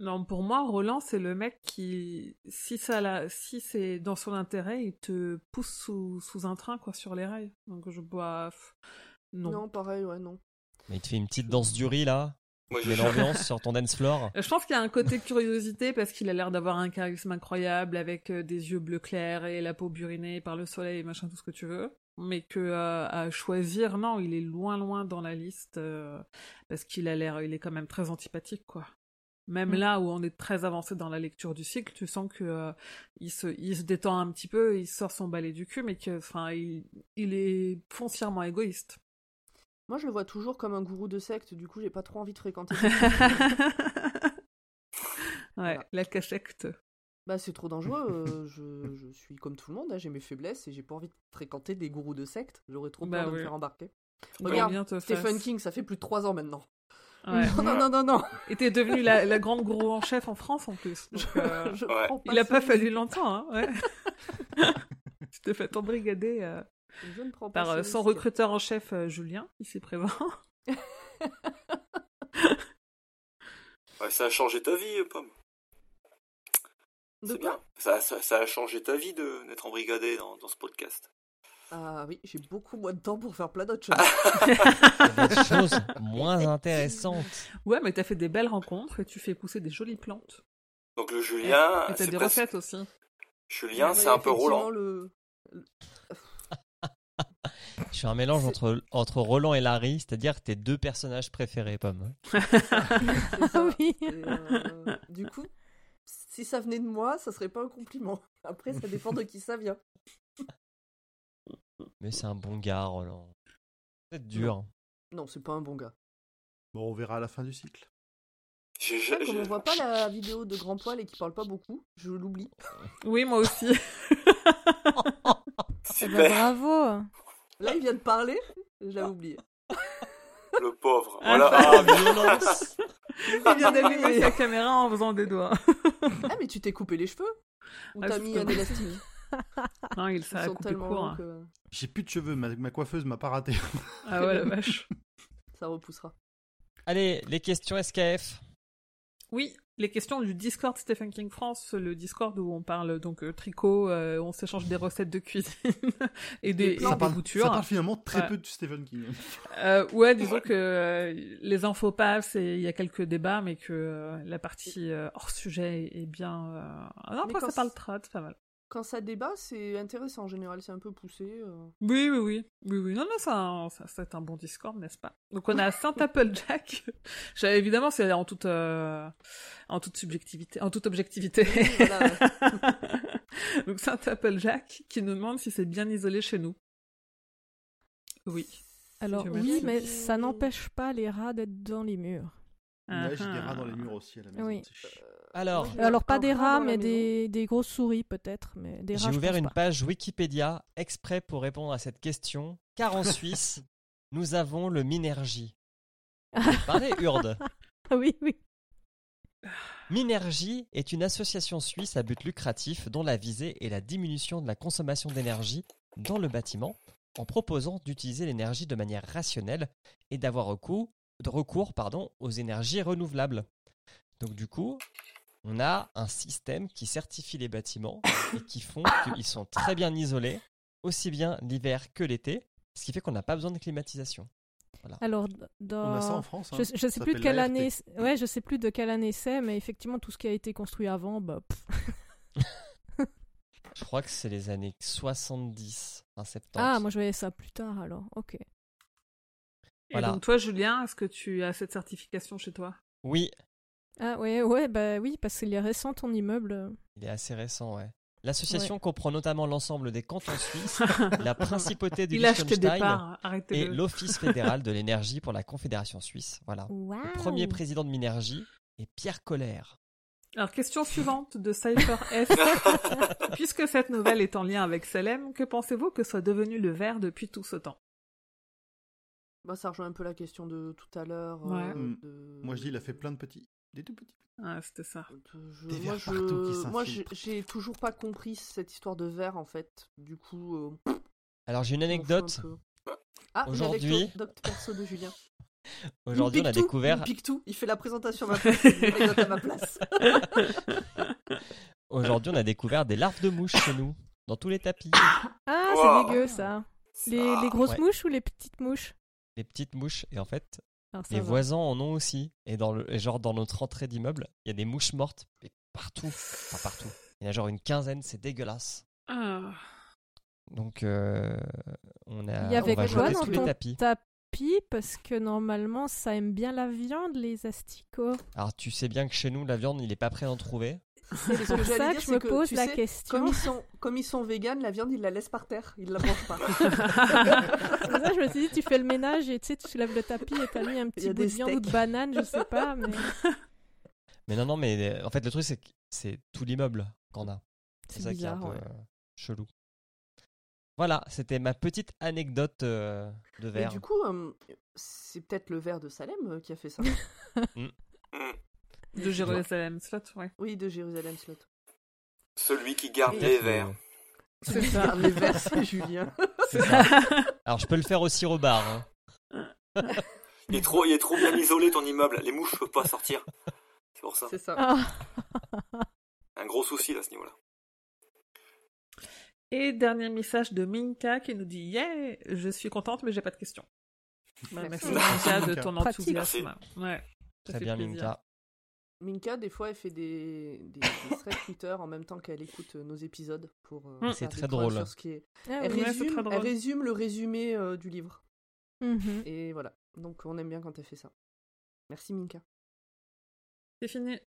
Non, pour moi, Roland, c'est le mec qui, si ça la... si c'est dans son intérêt, il te pousse sous, sous un train, quoi, sur les rails. Donc je bois. Non. Non, pareil, ouais, non. Mais il te fait une petite danse du riz là. Tu je l'ambiance sur ton dance floor. Euh, Je pense qu'il y a un côté curiosité parce qu'il a l'air d'avoir un charisme incroyable avec euh, des yeux bleu clair et la peau burinée par le soleil, machin, tout ce que tu veux. Mais que euh, à choisir, non, il est loin, loin dans la liste euh, parce qu'il a l'air, il est quand même très antipathique, quoi. Même Mm. là où on est très avancé dans la lecture du cycle, tu sens que euh, il se, il se détend un petit peu, il sort son balai du cul, mais que, enfin, il, il est foncièrement égoïste. Moi, je le vois toujours comme un gourou de secte, du coup, j'ai pas trop envie de fréquenter. ouais, Voilà. la cachecte. bah, c'est trop dangereux. euh, je, je suis comme tout le monde, hein, j'ai mes faiblesses et j'ai pas envie de fréquenter des gourous de secte. J'aurais trop peur Bah de me faire embarquer. Regarde, Stephen. King, ça fait plus de 3 ans maintenant. Ouais. Non, non, non, non, non. Et t'es devenue la, la grande gourou en chef en France en plus. Donc, euh, Je Ouais. prends il a pas fallu longtemps, hein, ouais. tu t'es fait embrigader. euh. Je ne prends pas Par euh, son risque. recruteur en chef, euh, Julien, ici présent. Ouais, ça a changé ta vie, euh, Pomme. De C'est quoi bien. Ça, ça, ça a changé ta vie de d'être embrigadé dans, dans ce podcast. Ah oui, j'ai beaucoup moins de temps pour faire plein d'autres choses. Il y a des choses moins intéressantes. Ouais, mais t'as fait des belles rencontres et tu fais pousser des jolies plantes. Donc le Julien, et t'as c'est des presque- recettes aussi. Julien, Ouais, c'est un peu effectivement, Roland. Le... Je suis un mélange entre, entre Roland et Larry, c'est-à-dire tes deux personnages préférés, Pomme. Ah oui. Euh, du coup, si ça venait de moi, ça serait pas un compliment. Après, ça dépend de qui ça vient. Mais c'est un bon gars, Roland. C'est dur. Non, c'est pas un bon gars. Bon, on verra à la fin du cycle. Ah, j'ai- comme on voit pas la vidéo de Grand Poil et qui parle pas beaucoup, je l'oublie. Oui, moi aussi. Eh ben, Super, bravo. Là, il vient de parler, je l'avais oublié. le pauvre. Ah, Voilà. Ah, violence Il vient d'allumer sa caméra en faisant des doigts. Ah, mais tu t'es coupé les cheveux? Ou Ah, t'as mis un élastique? Non, il Ils s'est sont coupé tellement court. longs hein. que J'ai plus de cheveux, ma, ma coiffeuse m'a pas raté. Ah ouais, la vache. ça repoussera. Allez, les questions SKF. Oui, les questions du Discord Stephen King France, le Discord où on parle donc euh, tricot, euh, on s'échange des recettes de cuisine et des, Des et ça, des parle, boutures. ça parle finalement très Ouais. peu de Stephen King. Euh, ouais, disons que euh, les infos passent et il y a quelques débats, mais que euh, la partie euh, hors sujet est, bien. euh, Ah non, Mais après ça parle trad, c'est pas mal. Quand ça débat, c'est intéressant en général, c'est un peu poussé. euh. Oui, oui, oui, oui, oui. Non, non, ça, ça, c'est un bon Discord, n'est-ce pas? Donc on a Saint Applejack. Évidemment, c'est en toute, euh, en toute subjectivité, en toute objectivité. Voilà, ouais. Donc Saint Applejack qui nous demande si c'est bien isolé chez nous. Oui. Alors oui, mais ça n'empêche pas les rats d'être dans les murs. Ouais, j'ai des Ah. rats dans les murs aussi à la maison. Oui. c'est Alors, J'ai Alors pas des rat rats, mais des, des grosses souris peut-être, mais des rats. j'ai ouvert une pas. page Wikipédia exprès pour répondre à cette question, car en Suisse, nous avons le Minergie. Vous avez parlé, Urde oui, oui. Minergie est une association suisse à but lucratif dont la visée est la diminution de la consommation d'énergie dans le bâtiment en proposant d'utiliser l'énergie de manière rationnelle et d'avoir recours, de recours pardon, aux énergies renouvelables. Donc du coup, on a un système qui certifie les bâtiments et qui font qu'ils sont très bien isolés, aussi bien l'hiver que l'été, ce qui fait qu'on n'a pas besoin de climatisation. Alors dans. On a ça en France. hein. Je, je sais plus de quelle année. c'est- Ouais, je sais plus de quelle année c'est, mais effectivement tout ce qui a été construit avant, bah. Je crois que c'est les années 70, en septembre. Ah, moi je voyais ça plus tard alors. Ok. Et Voilà. donc toi, Julien, est-ce que tu as cette certification chez toi? Oui, Ah ouais, ouais, bah oui, parce qu'il est récent ton immeuble. Il est assez récent, ouais. L'association comprend notamment l'ensemble des cantons suisses, la principauté du Il a acheté des Liechtenstein et l'Office fédéral de l'énergie pour la Confédération suisse. Voilà. Le premier président de Minergie est Pierre Colère. Alors, question suivante de Cypher F. Puisque cette nouvelle est en lien avec Salem, que pensez-vous que soit devenu le verre depuis tout ce temps? Bah, ça rejoint un peu la question de tout à l'heure. Ouais. euh, Mm. de- Moi je dis, il a fait plein de petits. Des tout petits. Ah, c'était ça. je- Des moi, je- partout qui moi, j'ai toujours pas compris cette histoire de verre en fait. Du coup, euh, Alors j'ai une anecdote. un. Ah, Aujourd'hui- anecdote perso de Julien. Aujourd'hui, on a tout, découvert. Il pique tout. Il fait la présentation à ma place. à ma. Aujourd'hui, on a découvert des larves de mouches chez nous, dans tous les tapis. Ah, Wow. c'est dégueu ça. Les, Ça- les grosses ouais. mouches ou les petites mouches? Les petites mouches. Et en fait, Ça les va. voisins en ont aussi. Et dans le, et genre dans notre entrée d'immeuble, il y a des mouches mortes, mais partout. Enfin partout. Il y en a genre une quinzaine, c'est dégueulasse. Ah. Donc, euh, on, a, Il y avait on va quoi dans tous les tapis. tapis? Parce que normalement, ça aime bien la viande, les asticots. Alors, tu sais bien que chez nous, la viande, il est pas prêt d'en trouver. C'est ce pour que j'allais ça dire, que je c'est me que, pose tu la sais, question. Comme ils sont, comme ils sont véganes, la viande ils la laissent par terre. Ils la mangent pas. C'est pour ça que je me suis dit, tu fais le ménage et tu sais, tu soulèves le tapis et t'as mis un petit a bout des de viande ou de banane, je sais pas. Mais Mais non, non, mais en fait, le truc, c'est que c'est tout l'immeuble qu'on a. C'est ça qui est un peu ouais. chelou. Voilà, c'était ma petite anecdote euh, de verre. du coup, euh, c'est peut-être le verre de Salem euh, qui a fait ça. De Jérusalem Slot, ouais. oui, de Jérusalem Slot. Celui qui garde les verres. C'est ça. Les vers, c'est Julien. C'est ça. Alors je peux le faire aussi au bar. hein. Il est trop, il est trop bien isolé ton immeuble. Les mouches peuvent pas sortir. C'est pour ça. C'est ça. Ah. Un gros souci là, à ce niveau-là. Et dernier message de Minka qui nous dit Yeah, je suis contente, mais j'ai pas de questions. Bah, merci Merci. Minka de ton enthousiasme. Ouais. ça Très fait bien, plaisir. Minka. Minka, des fois, elle fait des, des, des threads Twitter en même temps qu'elle écoute euh, nos épisodes pour euh, Mm. faire C'est des très points drôle. sur ce qui est. Ah Elle, oui. Résume, très drôle. elle résume le résumé euh, du livre. Mhm. Et voilà. Donc on aime bien quand elle fait ça. Merci Minka. C'est fini.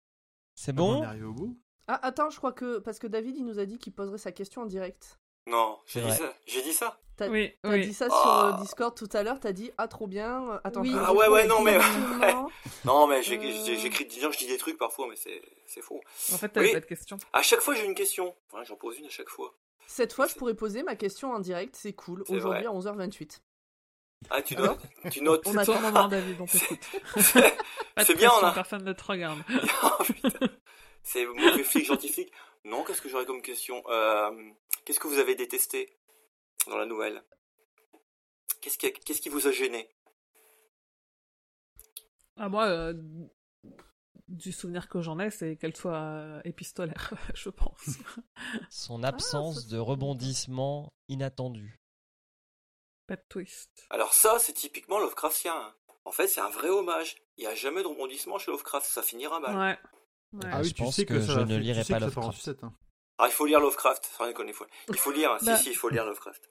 C'est On bon est arrivé au bout? Ah attends, je crois que parce que David il nous a dit qu'il poserait sa question en direct. Non, j'ai dit vrai. ça. J'ai dit ça. T'as Oui, t'as oui. dit ça Oh. sur euh, Discord tout à l'heure. T'as dit ah trop bien. euh, Attends. Oui. Ah ouais, ouais, non, mais-. Non, mais j'ai- Euh. j'écris, disons, je dis des trucs parfois, mais c'est, c'est faux. En fait, t'avais Oui. pas de questions. À chaque fois, j'ai une question. Enfin, j'en pose une à chaque fois. Cette fois, je pourrais poser ma question en direct. C'est cool. C'est Aujourd'hui vrai. à 11h28. Ah, tu notes. Tu notes. On C'est a- ton moment, David, on t'écoute. Pas de C'est bien, on a. personne ne te regarde. Oh, putain. C'est mauvais flic, gentil flic. Non, qu'est-ce que j'aurais comme question Euh, Qu'est-ce que vous avez détesté dans la nouvelle? Qu'est-ce qui, a- qu'est-ce qui vous a gêné? Ah, moi, euh, du souvenir que j'en ai, c'est qu'elle soit euh, épistolaire, je pense. Son absence ça, de rebondissement inattendu. pas de twist. Alors ça, c'est typiquement Lovecraftien. En fait, c'est un vrai hommage. Il n'y a jamais de rebondissement chez Lovecraft, ça finira mal. Ouais. Ouais. Ah, oui, je tu pense sais que, que ça je ne lirai tu sais pas ça Lovecraft. sucette, hein. Ah, il faut lire Lovecraft, sans déconner. faut- Il faut lire, hein. Bah. si, si, il faut lire Lovecraft.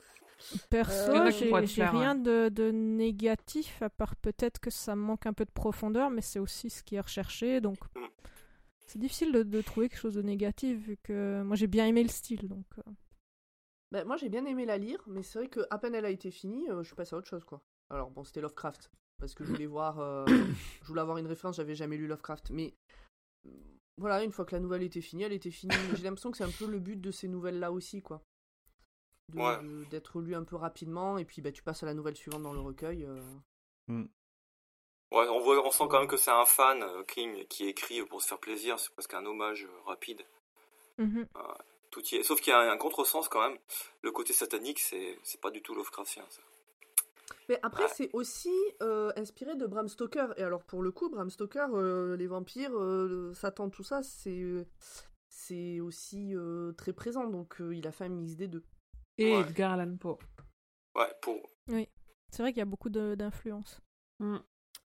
Perso, Euh, j'ai rien de, de négatif, à part peut-être que ça manque un peu de profondeur, mais c'est aussi ce qui est recherché, donc Mm. c'est difficile de, de trouver quelque chose de négatif, vu que moi j'ai bien aimé le style, donc... euh, Bah, moi j'ai bien aimé la lire, mais c'est vrai que à peine elle a été finie, euh, je suis passé à autre chose quoi. Alors bon, c'était Lovecraft parce que je voulais voir, euh, je voulais avoir une référence, j'avais jamais lu Lovecraft, mais voilà, une fois que la nouvelle était finie, elle était finie. J'ai l'impression que c'est un peu le but de ces nouvelles là aussi quoi, De- Ouais. de- d'être lu un peu rapidement et puis bah tu passes à la nouvelle suivante dans le recueil. euh. Ouais, on, voit, on sent quand même que c'est un fan, euh, King, qui écrit pour se faire plaisir. C'est presque un hommage euh, rapide. mhm. Tout y est. Sauf qu'il y a un, contresens quand même. Le côté satanique, c'est, c'est pas du tout Lovecraftien. Ça. Mais après, Ouais. c'est aussi euh, inspiré de Bram Stoker. Et alors, pour le coup, Bram Stoker, euh, les vampires, euh, Satan, tout ça, c'est c'est aussi euh, très présent. Donc, euh, il a fait un mix des deux. Et Ouais. Edgar Allan Poe. Ouais, pour. C'est vrai qu'il y a beaucoup de- d'influence. Mm.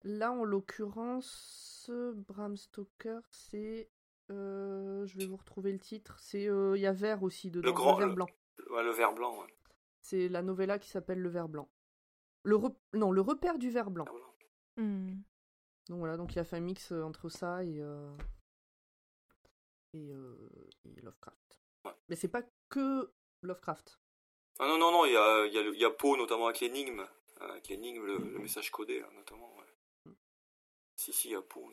Là, en l'occurrence, Bram Stoker, c'est. euh, je vais vous retrouver le titre. C'est euh, il y a vert aussi dedans. Le grand- vert le- blanc. Ouais, le vert blanc. Ouais. C'est la novella qui s'appelle Le Vert blanc. Le re- non, le repère du vert blanc. Hmm. Donc voilà, donc il a fait un mix euh, entre ça et euh, et, euh, et Lovecraft. Ouais. Mais c'est pas que Lovecraft. Ah non, non, non, il y a, il y a, y Poe, notamment avec l'énigme. Avec l'énigme, le, le message codé, là, notamment. Ouais. Si, si, il y a Poe.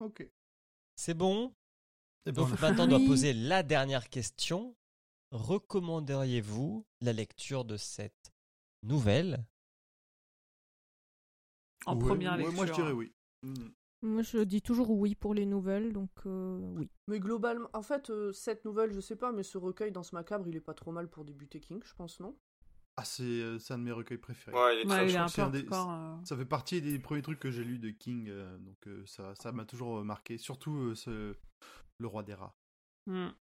Ok. C'est bon? Donc maintenant, on doit poser la dernière question. Recommanderiez-vous la lecture de cette nouvelle? En Ouais, première ouais, lecture. Moi, je dirais oui. Mm. Moi je dis toujours oui pour les nouvelles, donc euh, oui. Mais globalement, en fait, euh, cette nouvelle, je sais pas, mais ce recueil dans ce macabre, il est pas trop mal pour débuter King, je pense, non? Ah, c'est euh, c'est un de mes recueils préférés. Ouais, il est Ouais, il un peu des- euh. Ça fait partie des premiers trucs que j'ai lus de King, euh, donc euh, ça ça m'a toujours marqué. Surtout euh, ce... Le Roi des Rats. Mm.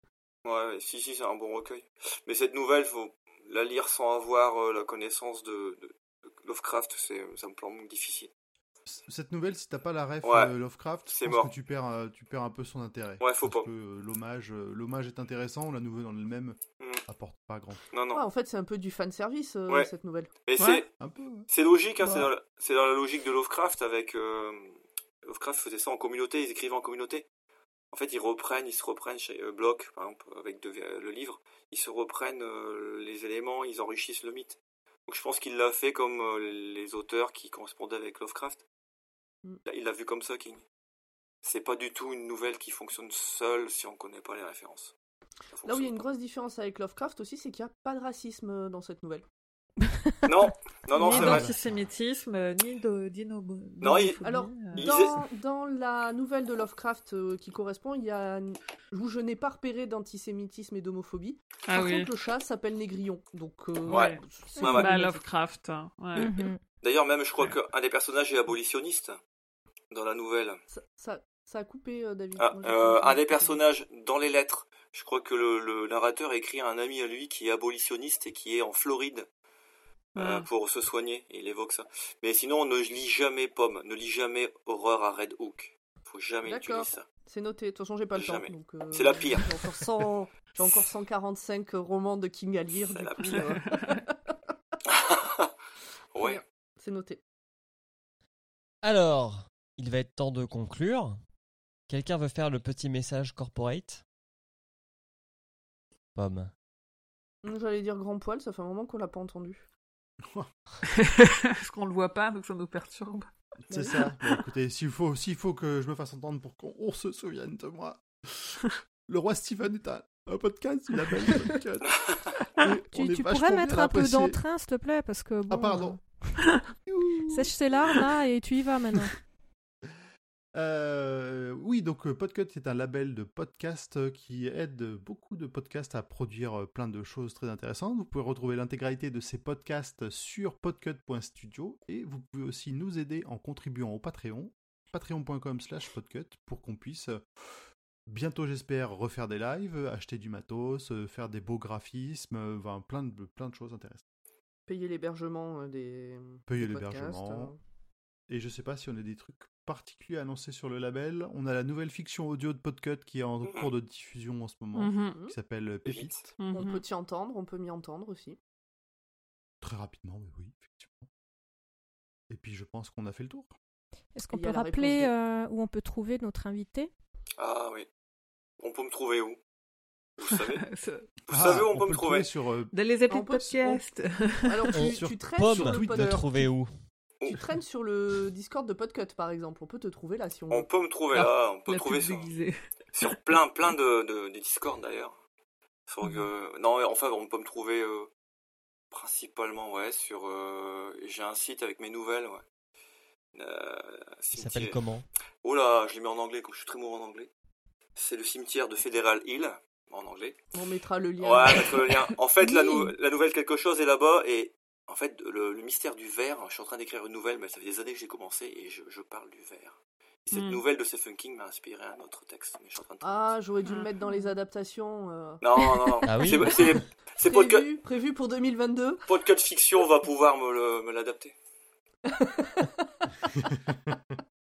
Ouais, si, si, c'est un bon recueil. Mais cette nouvelle, faut la lire sans avoir euh, la connaissance de, de- de Lovecraft, c'est, ça me difficile. Cette nouvelle, si t'as pas la ref Ouais, euh, Lovecraft, je c'est pense mort. que tu perds, euh, tu perds un peu son intérêt. Ouais, faut Parce pas. que euh, l'hommage, euh, l'hommage est intéressant, la nouvelle en elle-même Mm. apporte pas grand. Non, non. En fait, c'est un peu du fanservice, euh, Ouais. cette nouvelle. Mais Ouais. c'est, Un peu. ouais. c'est logique, hein, Bah. c'est, dans la, c'est dans la logique de Lovecraft avec. euh, Lovecraft faisait ça en communauté, ils écrivaient en communauté. En fait, ils reprennent, ils se reprennent chez euh, Bloch, par exemple, avec de- euh, le livre, ils se reprennent euh, les éléments, ils enrichissent le mythe. Donc je pense qu'il l'a fait comme les auteurs qui correspondaient avec Lovecraft. Mm. Il l'a vu comme ça, King. C'est pas du tout une nouvelle qui fonctionne seule si on connaît pas les références. Là où il y a une grosse différence avec Lovecraft aussi, c'est qu'il n'y a pas de racisme dans cette nouvelle. Non, non, non, ni c'est vrai. d'antisémitisme, ni de d'ino- Non, il- d'homophobie, Alors, il- Dans, dans la nouvelle de Lovecraft euh, qui correspond, il y a où je n'ai pas repéré d'antisémitisme et d'homophobie. Ah Par oui. contre, le chat s'appelle Négrillon. Donc, euh, Ouais. c'est Ouais, ouais. Bah, Lovecraft. hein. Mhm. D'ailleurs, même, je crois qu'un des personnages est abolitionniste dans la nouvelle. ça, ça, ça a coupé, euh, David. Ah, euh, un des personnages dans les lettres, je crois que le, le narrateur écrit à un ami à lui qui est abolitionniste et qui est en Floride euh, Ouais. pour se soigner. Et il évoque ça. Mais sinon, ne lis jamais Pomme, ne lis jamais Horreur à Red Hook. Faut jamais que tu ça. C'est noté. De toute façon, j'ai pas le Jamais. temps. euh, C'est la pire. J'ai encore, 100 j'ai encore 145 romans de King à lire. C'est Du la coup, pire. euh, ouais. c'est noté. Alors, il va être temps de conclure. Quelqu'un veut faire le petit message corporate? Pomme. J'allais dire grand poil, ça fait un moment qu'on l'a pas entendu. Parce qu'on le voit pas, donc ça nous perturbe. C'est ça. Bon, écoutez, s'il faut, s'il faut que je me fasse entendre pour qu'on on se souvienne de moi. Le roi Steven est un, un podcast, il appelle un podcast. On Tu, pourrais mettre un peu d'entrain, s'il te plaît, parce que bon, Ah, pardon. euh, sèche tes larmes là et tu y vas maintenant. Euh, oui, donc euh, Podcut est un label de podcast euh, qui aide beaucoup de podcasts à produire plein de choses très intéressantes. Vous pouvez retrouver l'intégralité de ces podcasts sur podcut.studio et vous pouvez aussi nous aider en contribuant au Patreon, patreon.com slash podcut, pour qu'on puisse bientôt, j'espère, refaire des lives, acheter du matos, faire des beaux graphismes, enfin, plein, de, plein de choses intéressantes. Payer l'hébergement des. Payer l'hébergement. Et je sais pas si on a des trucs particuliers à annoncer sur le label. On a la nouvelle fiction audio de Podcut qui est en cours de diffusion en ce moment, Mhm, qui s'appelle euh, Pépite. On mhm. peut t'y entendre, on peut m'y entendre aussi. Très rapidement, mais oui, effectivement. Et puis je pense qu'on a fait le tour. Est-ce qu'on peut rappeler euh, où on peut trouver notre invité? Ah oui. On peut me trouver où? Vous savez Vous savez où on, peut, le me trouver? sur euh, Dans les applis On de peut- podcast. Alors, On- tu, sur tu traînes Pomme, sur le de pod- trouver où Tu traînes sur le Discord de Podcut, par exemple. On peut te trouver là si on On peut me trouver là, on peut me La trouver sur, déguisée. sur plein, plein de, de, des Discord d'ailleurs. Sur, Mhm. euh, non, enfin, on peut me trouver euh, principalement, ouais, sur. euh, J'ai un site avec mes nouvelles, ouais. Euh, Il s'appelle comment? Oh là, je les mets en anglais, comme je suis très mauvais en anglais. C'est le cimetière de Federal Hill, en anglais. On mettra le lien. Ouais, mettre le lien. En fait, la, Oui. nou- la nouvelle quelque chose est là-bas et en fait, le, le mystère du verre, je suis en train d'écrire une nouvelle, mais ça fait des années que j'ai commencé et je, je parle du verre. Et cette Hmm. nouvelle de Stephen King m'a inspiré un autre texte, mais je suis en train de Ah, j'aurais dû le Ah. mettre dans les adaptations. euh, Non, non, non. Ah oui C'est- C'est c'est Podcut, prévu, prévu pour 2022. Podcut Fiction va pouvoir me le- me l'adapter.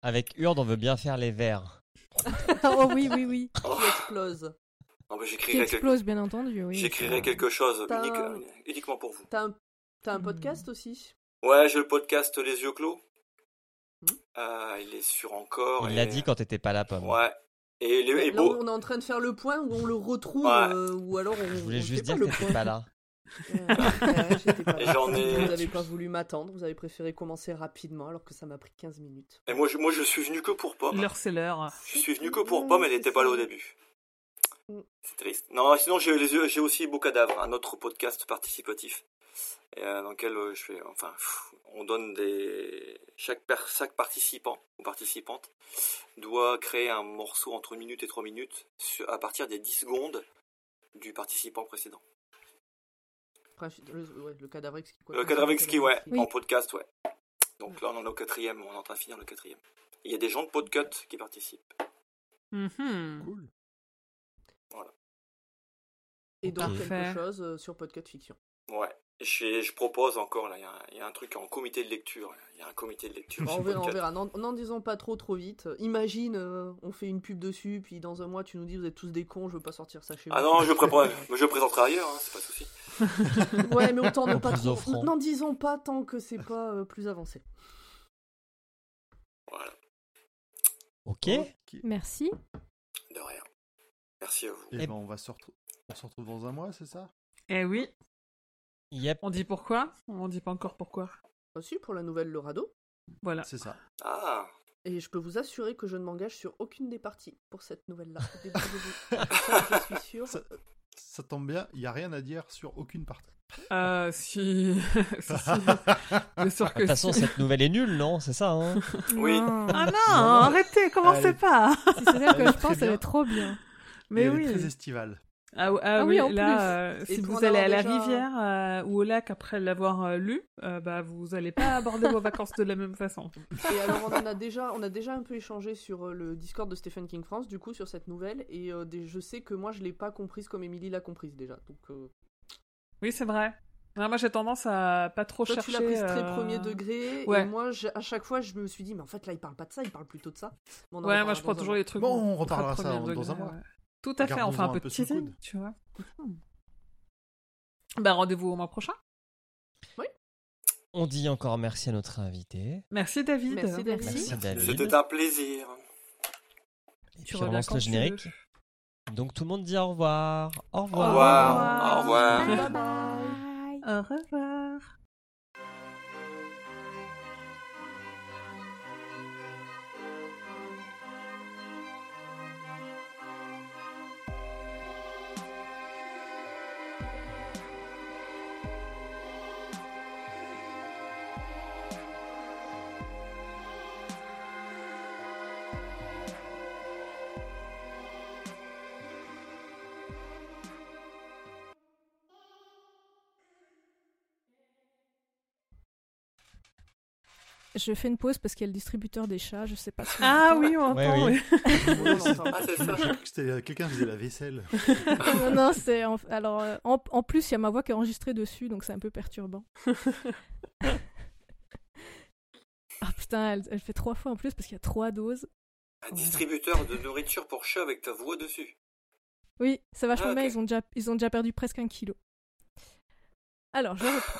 Avec Urde, on veut bien faire les vers. Oh oui, oui, oui. Qui explose. Non, mais Qui j'écrirai quelque, explose, bien entendu. Oui. j'écrirai quelque chose T'as unique- un- uniquement pour vous. T'as un, t'as un Hmm. podcast aussi? Ouais, j'ai le podcast Les Yeux Clos. Euh, il est sur encore. Il et- l'a dit quand t'étais pas là, Pomme. Ouais. Et, les, et Là, beau- on est en train de faire le point où on le retrouve Ouais. euh, ou alors on. Je voulais on juste dire que le t'étais pas là. Ouais, ouais, j'étais pas Et là. j'en ai- Vous n'avez pas voulu m'attendre, vous avez préféré commencer rapidement alors que ça m'a pris 15 minutes. Et moi, je, moi, je suis venu que pour Pomme. L'heure, c'est l'heure. Je suis venu que pour Pomme, elle n'était pas là au début. Mm. C'est triste. Non, sinon j'ai les yeux, j'ai aussi Beau Cadavre, un autre podcast participatif, et, euh, dans lequel euh, je fais, enfin, pff, on donne des chaque per- chaque participant ou participante doit créer un morceau entre une minute et trois minutes sur- à partir des 10 secondes du participant précédent. Le, ouais, le cadavre exquis. Quoi. Le cadavre exquis, ouais, Oui. en podcast, ouais. Donc là, on en est au quatrième, on est en train de finir le quatrième. Il y a des gens de Podcut qui participent. Mhm. Cool. Et donc quelque chose euh, sur Podcast Fiction. Ouais. Je, je propose encore, là, il y a un- il y, a un truc en comité de lecture. Il y a un comité de lecture. On verra, on verra. N'en disons pas trop trop vite. Imagine, euh, on fait une pub dessus, puis dans un mois tu nous dis vous êtes tous des cons, je veux pas sortir ça chez Ah vous. non, je, prépare, je présenterai ailleurs, hein, c'est pas de souci. Ouais, mais autant ne pas trop. N'en disons pas tant que c'est pas euh, plus avancé. Voilà, Ok. Ok. Merci. de rien. Merci à vous. Et Et- ben, on va se retrouver. On se retrouve dans un mois, c'est ça? Eh oui. Yep. On dit pourquoi On dit pas encore pourquoi. Reçu pour la nouvelle Le Radeau. Voilà. C'est ça. Ah, Et je peux vous assurer que je ne m'engage sur aucune des parties pour cette nouvelle-là. Ça, je suis sûre. Ça- Ça tombe bien, il n'y a rien à dire sur aucune partie. Euh, si. si, si. Bien sûr De que toute façon, si. cette nouvelle est nulle, non? C'est ça, hein? Oui. Non. Ah non, arrêtez, commencez Allez. pas. Si c'est celle que Elle je pense, elle bien. est trop bien. Mais Elle oui. est très estivale. Ah, ah Ah oui, oui, en là, plus. euh, si vous allez à la déjà- rivière euh, ou au lac après l'avoir euh, lu, euh, bah vous allez pas aborder vos vacances de la même façon. Et alors on en a déjà, on a déjà un peu échangé sur euh, le Discord de Stephen King France, du coup sur cette nouvelle, et euh, des- je sais que moi je l'ai pas comprise comme Émilie l'a comprise déjà. Donc euh, Oui, c'est vrai. Moi j'ai tendance à pas trop toi chercher. tu l'as prise très euh, premier degré, ouais. et moi à chaque fois je me suis dit mais en fait là il parle pas de ça, il parle plutôt de ça. Ouais, moi je prends un toujours les trucs. Bon, on reparlera ça dans degré, un mois. ouais. Tout à fait, on fait un peu un de peu le teasing, coude. tu vois. Bah rendez-vous au mois prochain. On dit encore merci à notre invité. Merci David. Merci, David. Merci David. C'était un plaisir. Et Tu puis on lance le générique. Donc tout le monde dit au revoir. Au Au revoir. revoir. Au revoir. Bye bye. Au revoir. Je fais une pause parce qu'il y a le distributeur des chats, je sais pas si. Ah oui, on Ouais, entend. oui. oui. Oui, on entend. Ah, ça. Euh, quelqu'un faisait la vaisselle. non, non, c'est. en- Alors, euh, en, en plus, il y a ma voix qui est enregistrée dessus, donc c'est un peu perturbant. Ah putain, elle, elle fait trois fois en plus parce qu'il y a trois doses. Un distributeur de nourriture pour chat avec ta voix dessus. Oui, c'est vachement Ah, bien, ils ont, déjà, ils ont déjà perdu presque un kilo. Alors, je reprends.